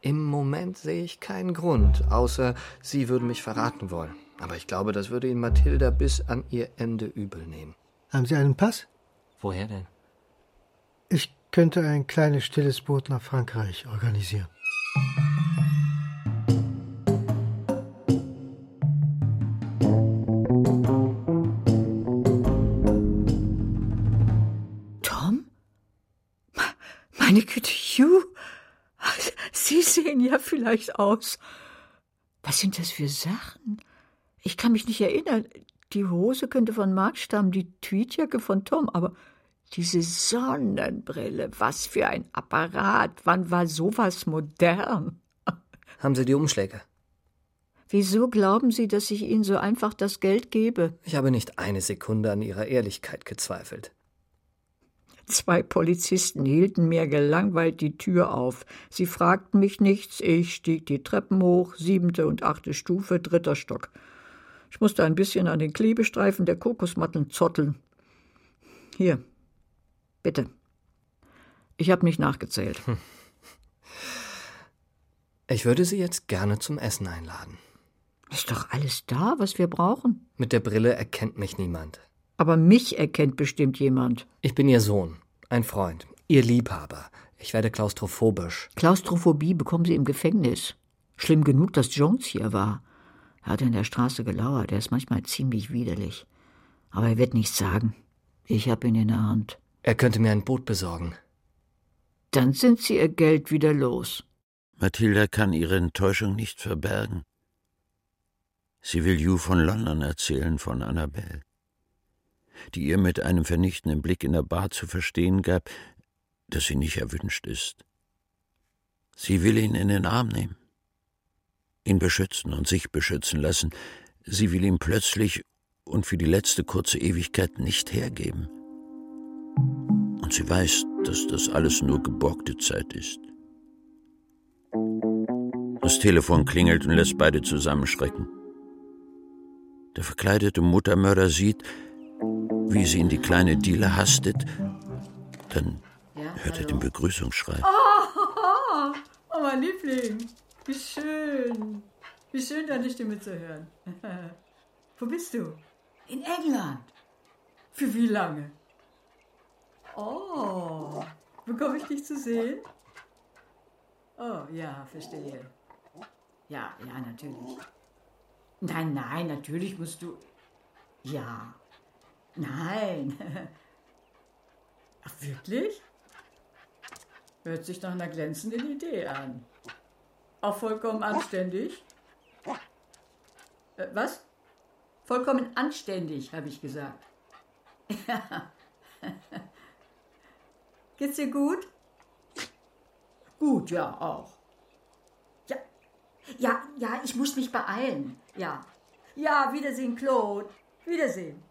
Im Moment sehe ich keinen Grund, außer Sie würden mich verraten wollen. Aber ich glaube, das würde Ihnen Mathilda bis an ihr Ende übel nehmen. Haben Sie einen Pass? Woher denn? Ich könnte ein kleines stilles Boot nach Frankreich organisieren. Vielleicht aus. Was sind das für Sachen? Ich kann mich nicht erinnern. Die Hose könnte von Mark stammen, die Tweetjacke von Tom, aber diese Sonnenbrille, was für ein Apparat. Wann war sowas modern? <laughs> Haben Sie die Umschläge? Wieso glauben Sie, dass ich Ihnen so einfach das Geld gebe? Ich habe nicht eine Sekunde an Ihrer Ehrlichkeit gezweifelt. Zwei Polizisten hielten mir gelangweilt die Tür auf. Sie fragten mich nichts, ich stieg die Treppen hoch, siebente und achte Stufe, dritter Stock. Ich musste ein bisschen an den Klebestreifen der Kokosmatten zotteln. Hier, bitte. Ich habe nicht nachgezählt. Hm. Ich würde Sie jetzt gerne zum Essen einladen. Ist doch alles da, was wir brauchen. Mit der Brille erkennt mich niemand. Aber mich erkennt bestimmt jemand. Ich bin Ihr Sohn, ein Freund, Ihr Liebhaber. Ich werde klaustrophobisch. Klaustrophobie bekommen Sie im Gefängnis. Schlimm genug, dass Jones hier war. Er hat in der Straße gelauert. Er ist manchmal ziemlich widerlich. Aber er wird nichts sagen. Ich hab ihn in der Hand. Er könnte mir ein Boot besorgen. Dann sind Sie Ihr Geld wieder los. Mathilda kann ihre Enttäuschung nicht verbergen. Sie will Hugh von London erzählen, von Annabelle, die ihr mit einem vernichtenden Blick in der Bar zu verstehen gab, dass sie nicht erwünscht ist. Sie will ihn in den Arm nehmen, ihn beschützen und sich beschützen lassen. Sie will ihn plötzlich und für die letzte kurze Ewigkeit nicht hergeben. Und sie weiß, dass das alles nur geborgte Zeit ist. Das Telefon klingelt und lässt beide zusammenschrecken. Der verkleidete Muttermörder sieht, wie sie in die kleine Diele hastet. Dann hört er den Begrüßungsschrei. Oh, oh, mein Liebling. Wie schön. Wie schön, deine Stimme zu hören. <laughs> Wo bist du? In England. Für wie lange? Oh, bekomme ich dich zu sehen? Oh, ja, verstehe. Ja, ja, natürlich. Nein, nein, natürlich musst du. Ja. Nein. Ach, wirklich? Hört sich nach einer glänzenden Idee an. Auch vollkommen anständig. Äh, was? Vollkommen anständig, habe ich gesagt. Ja. Geht's dir gut? Gut, ja, auch. Ja, ja, ja, ich muss mich beeilen. Ja. Ja, Wiedersehen, Claude. Wiedersehen.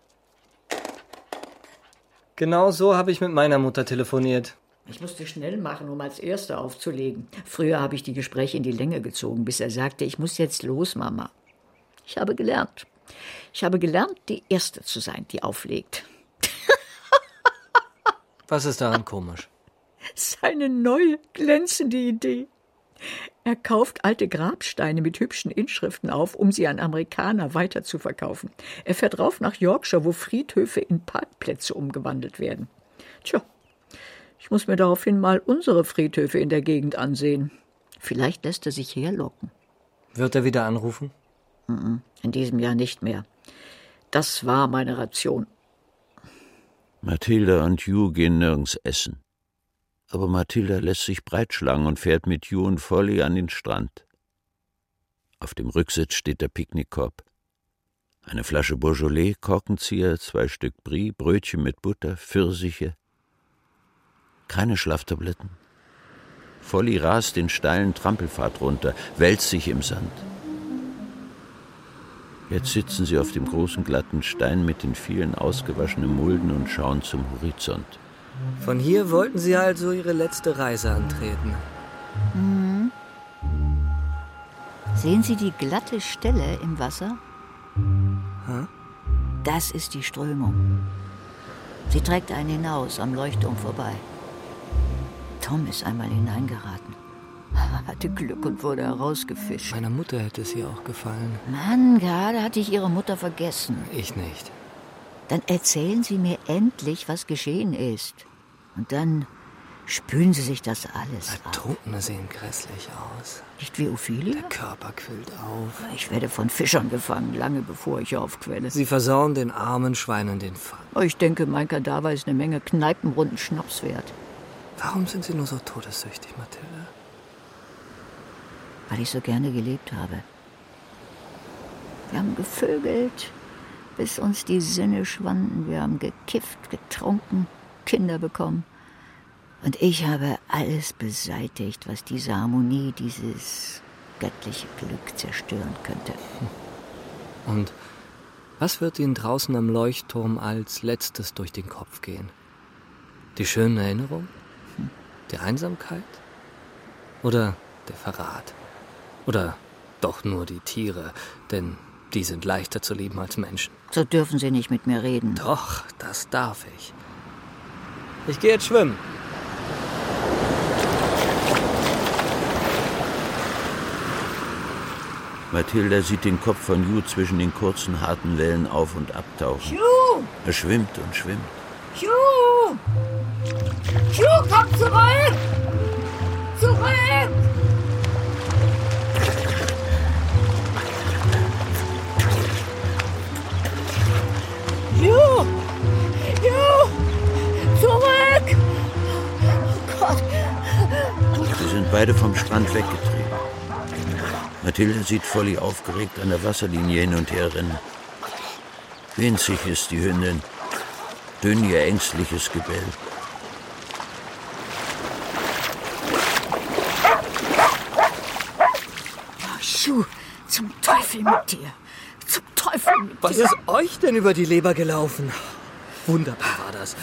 Genau so habe ich mit meiner Mutter telefoniert. Ich musste schnell machen, um als Erster aufzulegen. Früher habe ich die Gespräche in die Länge gezogen, bis er sagte, ich muss jetzt los, Mama. Ich habe gelernt. Ich habe gelernt, die Erste zu sein, die auflegt. Was ist daran komisch? Seine neue, glänzende Idee. Er kauft alte Grabsteine mit hübschen Inschriften auf, um sie an Amerikaner weiterzuverkaufen. Er fährt rauf nach Yorkshire, wo Friedhöfe in Parkplätze umgewandelt werden. Tja, ich muss mir daraufhin mal unsere Friedhöfe in der Gegend ansehen. Vielleicht lässt er sich herlocken. Wird er wieder anrufen? In diesem Jahr nicht mehr. Das war meine Ration. Mathilda und Hugh gehen nirgends essen. Aber Mathilda lässt sich breitschlagen und fährt mit Hugh und Folly an den Strand. Auf dem Rücksitz steht der Picknickkorb. Eine Flasche Beaujolais, Korkenzieher, zwei Stück Brie, Brötchen mit Butter, Pfirsiche. Keine Schlaftabletten. Folly rast den steilen Trampelpfad runter, wälzt sich im Sand. Jetzt sitzen sie auf dem großen glatten Stein mit den vielen ausgewaschenen Mulden und schauen zum Horizont. Von hier wollten Sie also Ihre letzte Reise antreten. Sehen Sie die glatte Stelle im Wasser? Hä? Das ist die Strömung. Sie trägt einen hinaus, am Leuchtturm vorbei. Tom ist einmal hineingeraten. <laughs> Hatte Glück und wurde herausgefischt. Meiner Mutter hätte es hier auch gefallen. Mann, gerade hatte ich Ihre Mutter vergessen. Ich nicht. Dann erzählen Sie mir endlich, was geschehen ist. Und dann spülen Sie sich das alles ab. Ertrunkene sehen grässlich aus. Nicht wie Ophelia? Der Körper quillt auf. Ich werde von Fischern gefangen, lange bevor ich aufquelle. Sie versauen den armen Schweinen den Fang. Ich denke, mein Kadaver ist eine Menge Kneipenrunden Schnaps wert. Warum sind Sie nur so todessüchtig, Mathilde? weil ich so gerne gelebt habe. Wir haben gevögelt, bis uns die Sinne schwanden. Wir haben gekifft, getrunken, Kinder bekommen. Und ich habe alles beseitigt, was diese Harmonie, dieses göttliche Glück zerstören könnte. Und was wird Ihnen draußen am Leuchtturm als letztes durch den Kopf gehen? Die schönen Erinnerungen? Die Einsamkeit? Oder der Verrat? Oder doch nur die Tiere, denn die sind leichter zu lieben als Menschen. So dürfen Sie nicht mit mir reden. Doch, das darf ich. Ich gehe jetzt schwimmen. Mathilda sieht den Kopf von Hugh zwischen den kurzen, harten Wellen auf und abtauchen. Hugh! Er schwimmt und schwimmt. Hugh! Hugh, komm zurück! Zurück! Hugh! Hugh! Zurück! Oh Gott! Sie sind beide vom Strand weggetrieben. Mathilde sieht Folly aufgeregt an der Wasserlinie hin und her rennen. Winzig ist die Hündin, dünn ihr ängstliches Gebell. Hugh, zum Teufel mit dir! Teufel mit Was dir! ist euch denn über die Leber gelaufen? Wunderbar war das.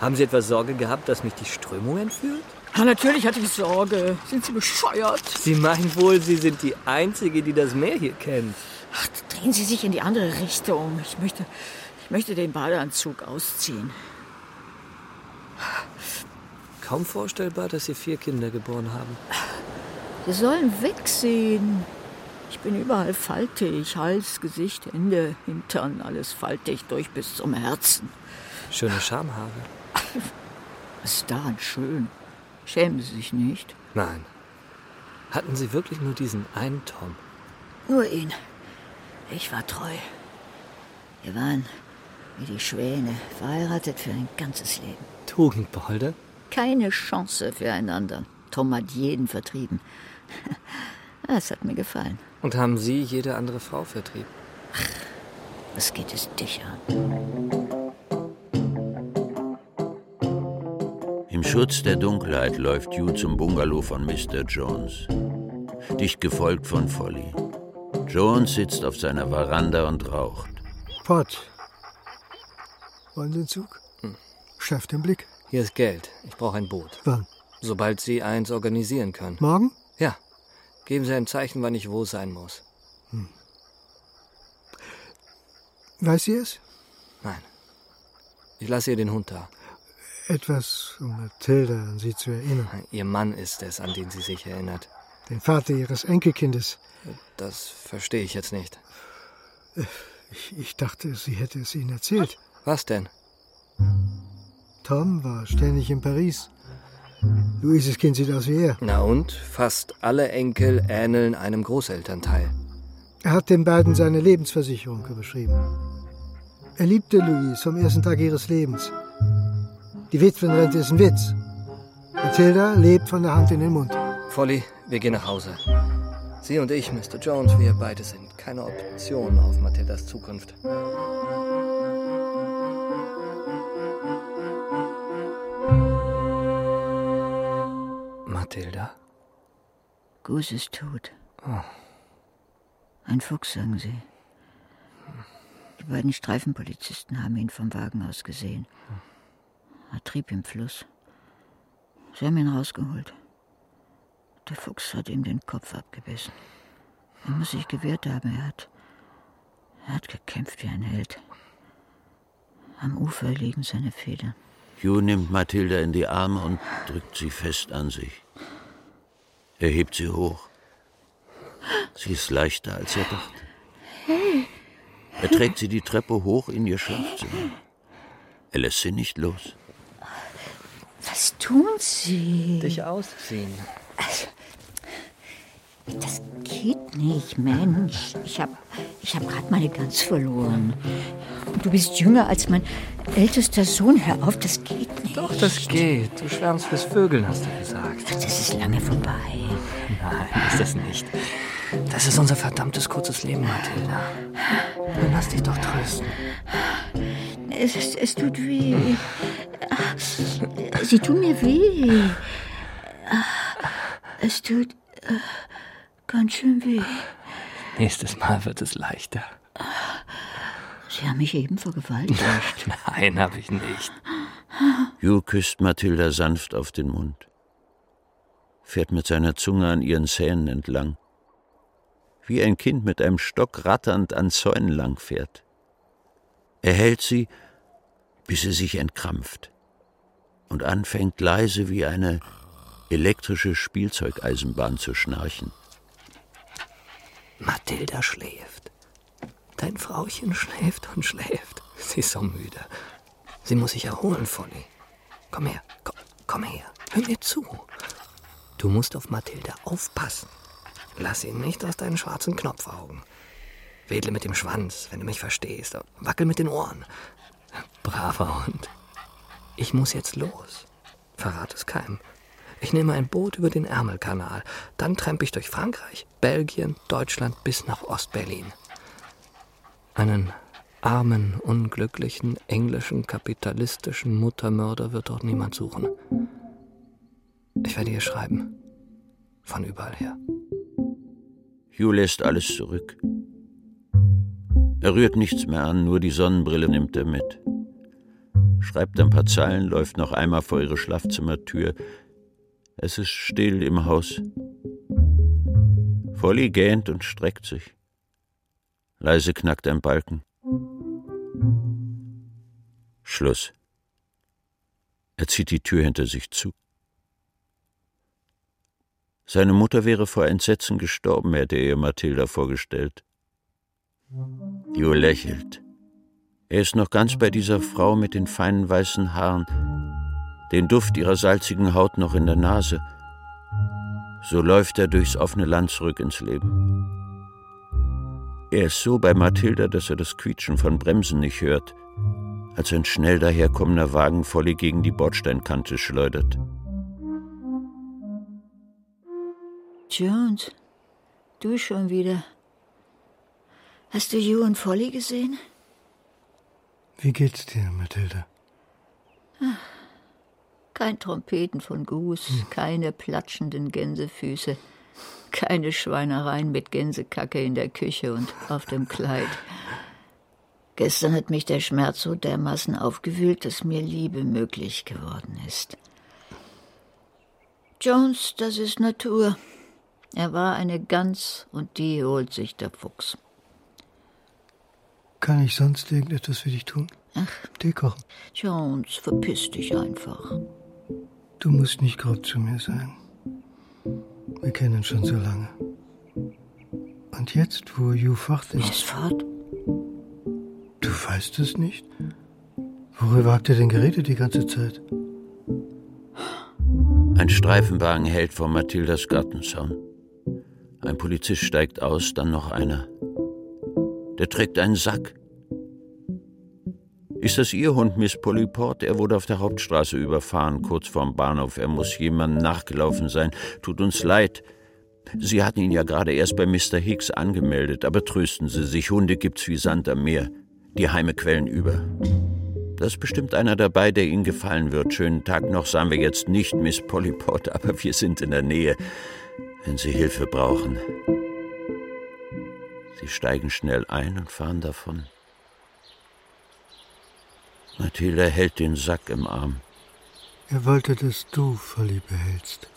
Haben Sie etwas Sorge gehabt, dass mich die Strömung entführt? Ja, natürlich hatte ich Sorge. Sind Sie bescheuert? Sie meinen wohl, Sie sind die Einzige, die das Meer hier kennt. Ach, drehen Sie sich in die andere Richtung. Ich möchte, ich möchte den Badeanzug ausziehen. Kaum vorstellbar, dass Sie vier Kinder geboren haben. Wir sollen wegsehen. Ich bin überall faltig. Hals, Gesicht, Hände, Hintern, alles faltig durch bis zum Herzen. Schöne Schamhaare. Was ist daran schön? Schämen Sie sich nicht? Nein. Hatten Sie wirklich nur diesen einen Tom? Nur ihn. Ich war treu. Wir waren wie die Schwäne, verheiratet für ein ganzes Leben. Tugendbolde? Keine Chance füreinander. Tom hat jeden vertrieben. Es hat mir gefallen. Und haben Sie jede andere Frau vertrieben? Was geht es dich an? Im Schutz der Dunkelheit läuft Hugh zum Bungalow von Mr. Jones. Dicht gefolgt von Folly. Jones sitzt auf seiner Veranda und raucht. Pott. Wollen den Zug? Chef den Blick. Hier ist Geld. Ich brauche ein Boot. Wann? Sobald Sie eins organisieren können. Morgen? Geben Sie ein Zeichen, wann ich wo sein muss. Weiß sie es? Nein. Ich lasse ihr den Hund da. Etwas, um Mathilda an sie zu erinnern. Ihr Mann ist es, an den sie sich erinnert. Den Vater ihres Enkelkindes. Das verstehe ich jetzt nicht. Ich, ich dachte, sie hätte es Ihnen erzählt. Was denn? Tom war ständig in Paris. Luises Kind sieht aus wie er. Na und? Fast alle Enkel ähneln einem Großelternteil. Er hat den beiden seine Lebensversicherung überschrieben. Er liebte Louise vom ersten Tag ihres Lebens. Die Witwenrente ist ein Witz. Mathilda lebt von der Hand in den Mund. Folly, wir gehen nach Hause. Sie und ich, Mr. Jones, wir beide sind keine Option auf Mathildas Zukunft. Mathilda? Gus ist tot. Oh. Ein Fuchs, sagen sie. Die beiden Streifenpolizisten haben ihn vom Wagen aus gesehen. Er trieb im Fluss. Sie haben ihn rausgeholt. Der Fuchs hat ihm den Kopf abgebissen. Er muss sich gewehrt haben. Er hat, er hat gekämpft wie ein Held. Am Ufer liegen seine Federn. Hugh nimmt Mathilda in die Arme und drückt sie fest an sich. Er hebt sie hoch. Sie ist leichter, als er dachte. Er trägt sie die Treppe hoch in ihr Schlafzimmer. Er lässt sie nicht los. Was tun Sie? Dich ausziehen. Das geht nicht, Mensch. Ich hab, ich hab gerade meine Gans verloren. Und du bist jünger als mein ältester Sohn. Hör auf, das geht nicht. Doch, das geht. Du schwärmst fürs Vögeln, hast du gesagt. Das ist lange vorbei. Nein, <laughs> ist das nicht. Das ist unser verdammtes kurzes Leben, Mathilda. Dann lass dich doch trösten. Es, es, es tut weh. Sie tun mir weh. Es tut äh, ganz schön weh. Nächstes Mal wird es leichter. Sie haben mich eben vergewaltigt. <laughs> Nein, habe ich nicht. Hugh küsst Mathilda sanft auf den Mund, fährt mit seiner Zunge an ihren Zähnen entlang, wie ein Kind mit einem Stock ratternd an Zäunen langfährt. Er hält sie, bis sie sich entkrampft und anfängt leise wie eine elektrische Spielzeugeisenbahn zu schnarchen. Mathilda schläft. Dein Frauchen schläft und schläft. Sie ist so müde. Sie muss sich erholen, Folly. Komm her, komm, komm her. Hör mir zu. Du musst auf Mathilda aufpassen. Lass ihn nicht aus deinen schwarzen Knopfaugen. Wedle mit dem Schwanz, wenn du mich verstehst. Wackel mit den Ohren. Braver Hund. Ich muss jetzt los. Verrat es keinem. Ich nehme ein Boot über den Ärmelkanal. Dann trempe ich durch Frankreich, Belgien, Deutschland bis nach Ostberlin. Einen armen, unglücklichen, englischen, kapitalistischen Muttermörder wird dort niemand suchen. Ich werde ihr schreiben. Von überall her. Hugh lässt alles zurück. Er rührt nichts mehr an, nur die Sonnenbrille nimmt er mit. Schreibt ein paar Zeilen, läuft noch einmal vor ihre Schlafzimmertür. Es ist still im Haus. Volli gähnt und streckt sich. Leise knackt ein Balken. Schluss. Er zieht die Tür hinter sich zu. Seine Mutter wäre vor Entsetzen gestorben, hätte er ihr Mathilda vorgestellt. Jo lächelt. Er ist noch ganz bei dieser Frau mit den feinen weißen Haaren, den Duft ihrer salzigen Haut noch in der Nase. So läuft er durchs offene Land zurück ins Leben. Er ist so bei Mathilda, dass er das Quietschen von Bremsen nicht hört, als ein schnell daherkommender Wagen volle gegen die Bordsteinkante schleudert. Jones, du schon wieder. Hast du Hugh und Folly gesehen? Wie geht's dir, Mathilda? Ach, kein Trompeten von Gus, hm. keine platschenden Gänsefüße, keine Schweinereien mit Gänsekacke in der Küche und auf dem Kleid. Gestern hat mich der Schmerz so dermaßen aufgewühlt, dass mir Liebe möglich geworden ist. Jones, das ist Natur. Er war eine Gans und die holt sich der Fuchs. Kann ich sonst irgendetwas für dich tun? Ach. Tee kochen. Jones, verpiss dich einfach. Du musst nicht grob zu mir sein. Wir kennen uns schon so lange. Und jetzt, wo Hugh fort ist. Ist fort? Du weißt es nicht? Worüber habt ihr denn geredet die ganze Zeit? Ein Streifenwagen hält vor Mathildas Gartenzaun. Ein Polizist steigt aus, dann noch einer. Der trägt einen Sack. Ist das Ihr Hund, Miss Polyport? Er wurde auf der Hauptstraße überfahren, kurz vorm Bahnhof. Er muss jemandem nachgelaufen sein. Tut uns leid. Sie hatten ihn ja gerade erst bei Mr. Hicks angemeldet, aber trösten Sie sich, Hunde gibt's wie Sand am Meer. Die Heime quellen über. Da ist bestimmt einer dabei, der Ihnen gefallen wird. Schönen Tag noch, sagen wir jetzt nicht, Miss Polyport, aber wir sind in der Nähe, wenn Sie Hilfe brauchen. Sie steigen schnell ein und fahren davon. Mathilda hält den Sack im Arm. Er wollte, dass du Folly behältst.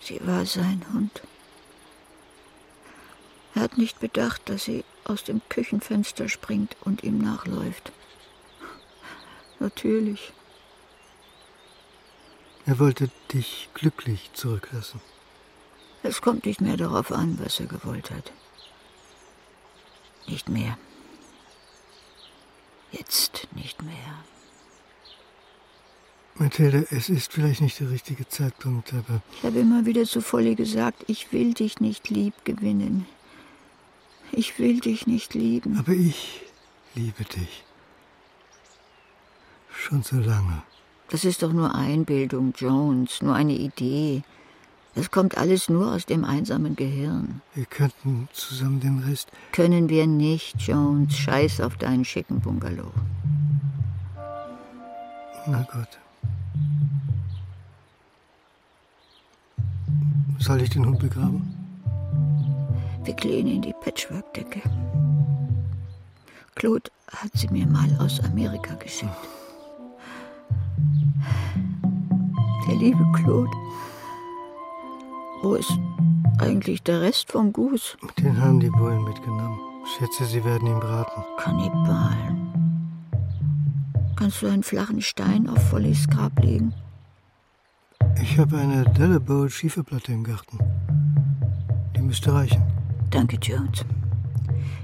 Sie war sein Hund. Er hat nicht bedacht, dass sie aus dem Küchenfenster springt und ihm nachläuft. Natürlich. Er wollte dich glücklich zurücklassen. Es kommt nicht mehr darauf an, was er gewollt hat. Nicht mehr. Jetzt nicht mehr. Mathilde, es ist vielleicht nicht der richtige Zeitpunkt, aber. Ich habe immer wieder zu Folly gesagt, ich will dich nicht lieb gewinnen. Ich will dich nicht lieben. Aber ich liebe dich. Schon so lange. Das ist doch nur Einbildung, Jones, nur eine Idee. Es kommt alles nur aus dem einsamen Gehirn. Wir könnten zusammen den Rest. Können wir nicht, Jones. Scheiß auf deinen schicken Bungalow. Na gut. Soll ich den Hund begraben? Wir klehen in die Patchwork-Decke. Claude hat sie mir mal aus Amerika geschickt. Der liebe Claude. Wo ist eigentlich der Rest vom Gus? Den haben die Bullen mitgenommen. Schätze, sie werden ihn braten. Kannibalen. Kannst du einen flachen Stein auf Follys Grab legen? Ich habe eine Delabowl Schieferplatte im Garten. Die müsste reichen. Danke, Jones.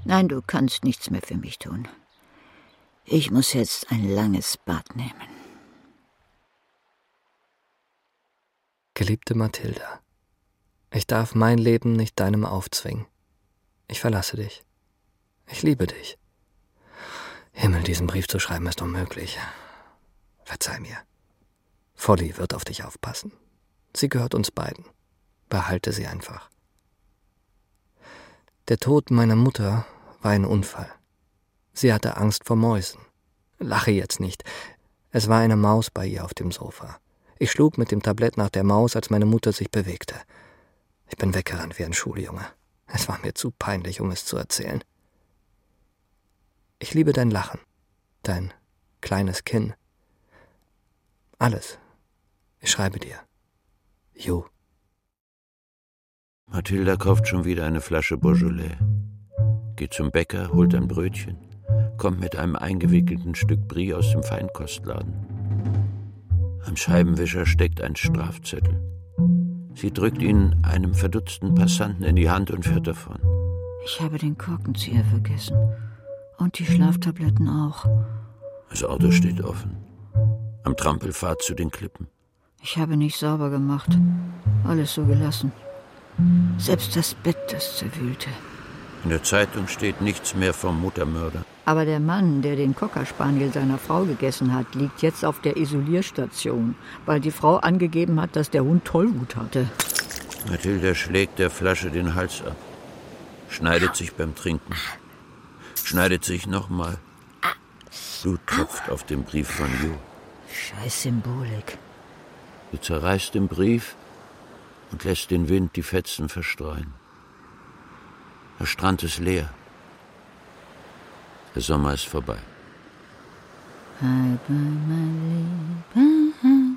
Nein, du kannst nichts mehr für mich tun. Ich muss jetzt ein langes Bad nehmen. Geliebte Mathilda, ich darf mein Leben nicht deinem aufzwingen. Ich verlasse dich. Ich liebe dich. Himmel, diesen Brief zu schreiben ist unmöglich. Verzeih mir. Folly wird auf dich aufpassen. Sie gehört uns beiden. Behalte sie einfach. Der Tod meiner Mutter war ein Unfall. Sie hatte Angst vor Mäusen. Lache jetzt nicht. Es war eine Maus bei ihr auf dem Sofa. Ich schlug mit dem Tablett nach der Maus, als meine Mutter sich bewegte. Ich bin weggerannt wie ein Schuljunge. Es war mir zu peinlich, um es zu erzählen. Ich liebe dein Lachen, dein kleines Kinn. Alles. Ich schreibe dir. Ju. Mathilda kauft schon wieder eine Flasche Beaujolais. Geht zum Bäcker, holt ein Brötchen, kommt mit einem eingewickelten Stück Brie aus dem Feinkostladen. Am Scheibenwischer steckt ein Strafzettel. Sie drückt ihn einem verdutzten Passanten in die Hand und fährt davon. Ich habe den Korkenzieher vergessen. Und die Schlaftabletten auch. Das Auto steht offen. Am Trampelpfad zu den Klippen. Ich habe nicht sauber gemacht. Alles so gelassen. Selbst das Bett, das zerwühlte. In der Zeitung steht nichts mehr vom Muttermörder. Aber der Mann, der den Cockerspaniel seiner Frau gegessen hat, liegt jetzt auf der Isolierstation, weil die Frau angegeben hat, dass der Hund Tollwut hatte. Mathilda schlägt der Flasche den Hals ab, schneidet sich beim Trinken, schneidet sich nochmal. Blut tropft auf den Brief von Ju. Scheiß Symbolik. Sie zerreißt den Brief und lässt den Wind die Fetzen verstreuen. Der Strand ist leer. Der Sommer ist vorbei. Hi, my Liebe,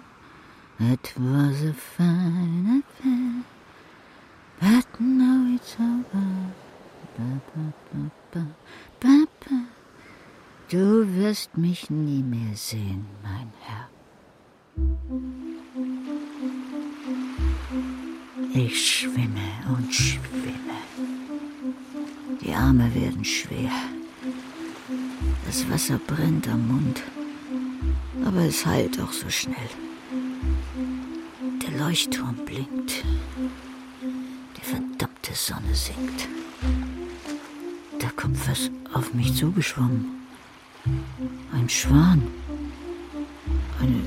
it was a fine affair, but now it's over. Ba, ba, ba, ba. Du wirst mich nie mehr sehen, mein Herr. Ich schwimme und schwimme. Die Arme werden schwer. Das Wasser brennt am Mund. Aber es heilt auch so schnell. Der Leuchtturm blinkt. Die verdammte Sonne sinkt. Da kommt was auf mich zugeschwommen. Ein Schwan. Eine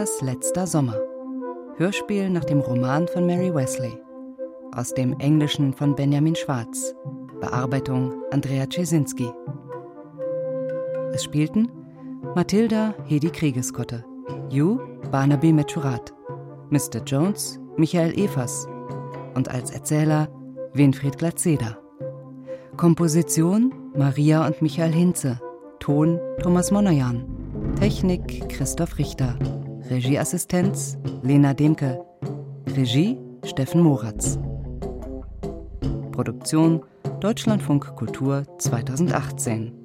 Mathildas letzter Sommer. Hörspiel nach dem Roman von Mary Wesley. Aus dem Englischen von Benjamin Schwarz. Bearbeitung Andrea Czesinski. Es spielten Mathilda Hedi Kriegeskotte, Hugh Barnaby Meturat, Mr. Jones Michael Evers und als Erzähler Winfried Glatzeder. Komposition Maria und Michael Hinze, Ton Thomas Monajan, Technik Christoph Richter, Regieassistenz Lena Demke, Regie Steffen Moratz. Produktion Deutschlandfunk Kultur 2018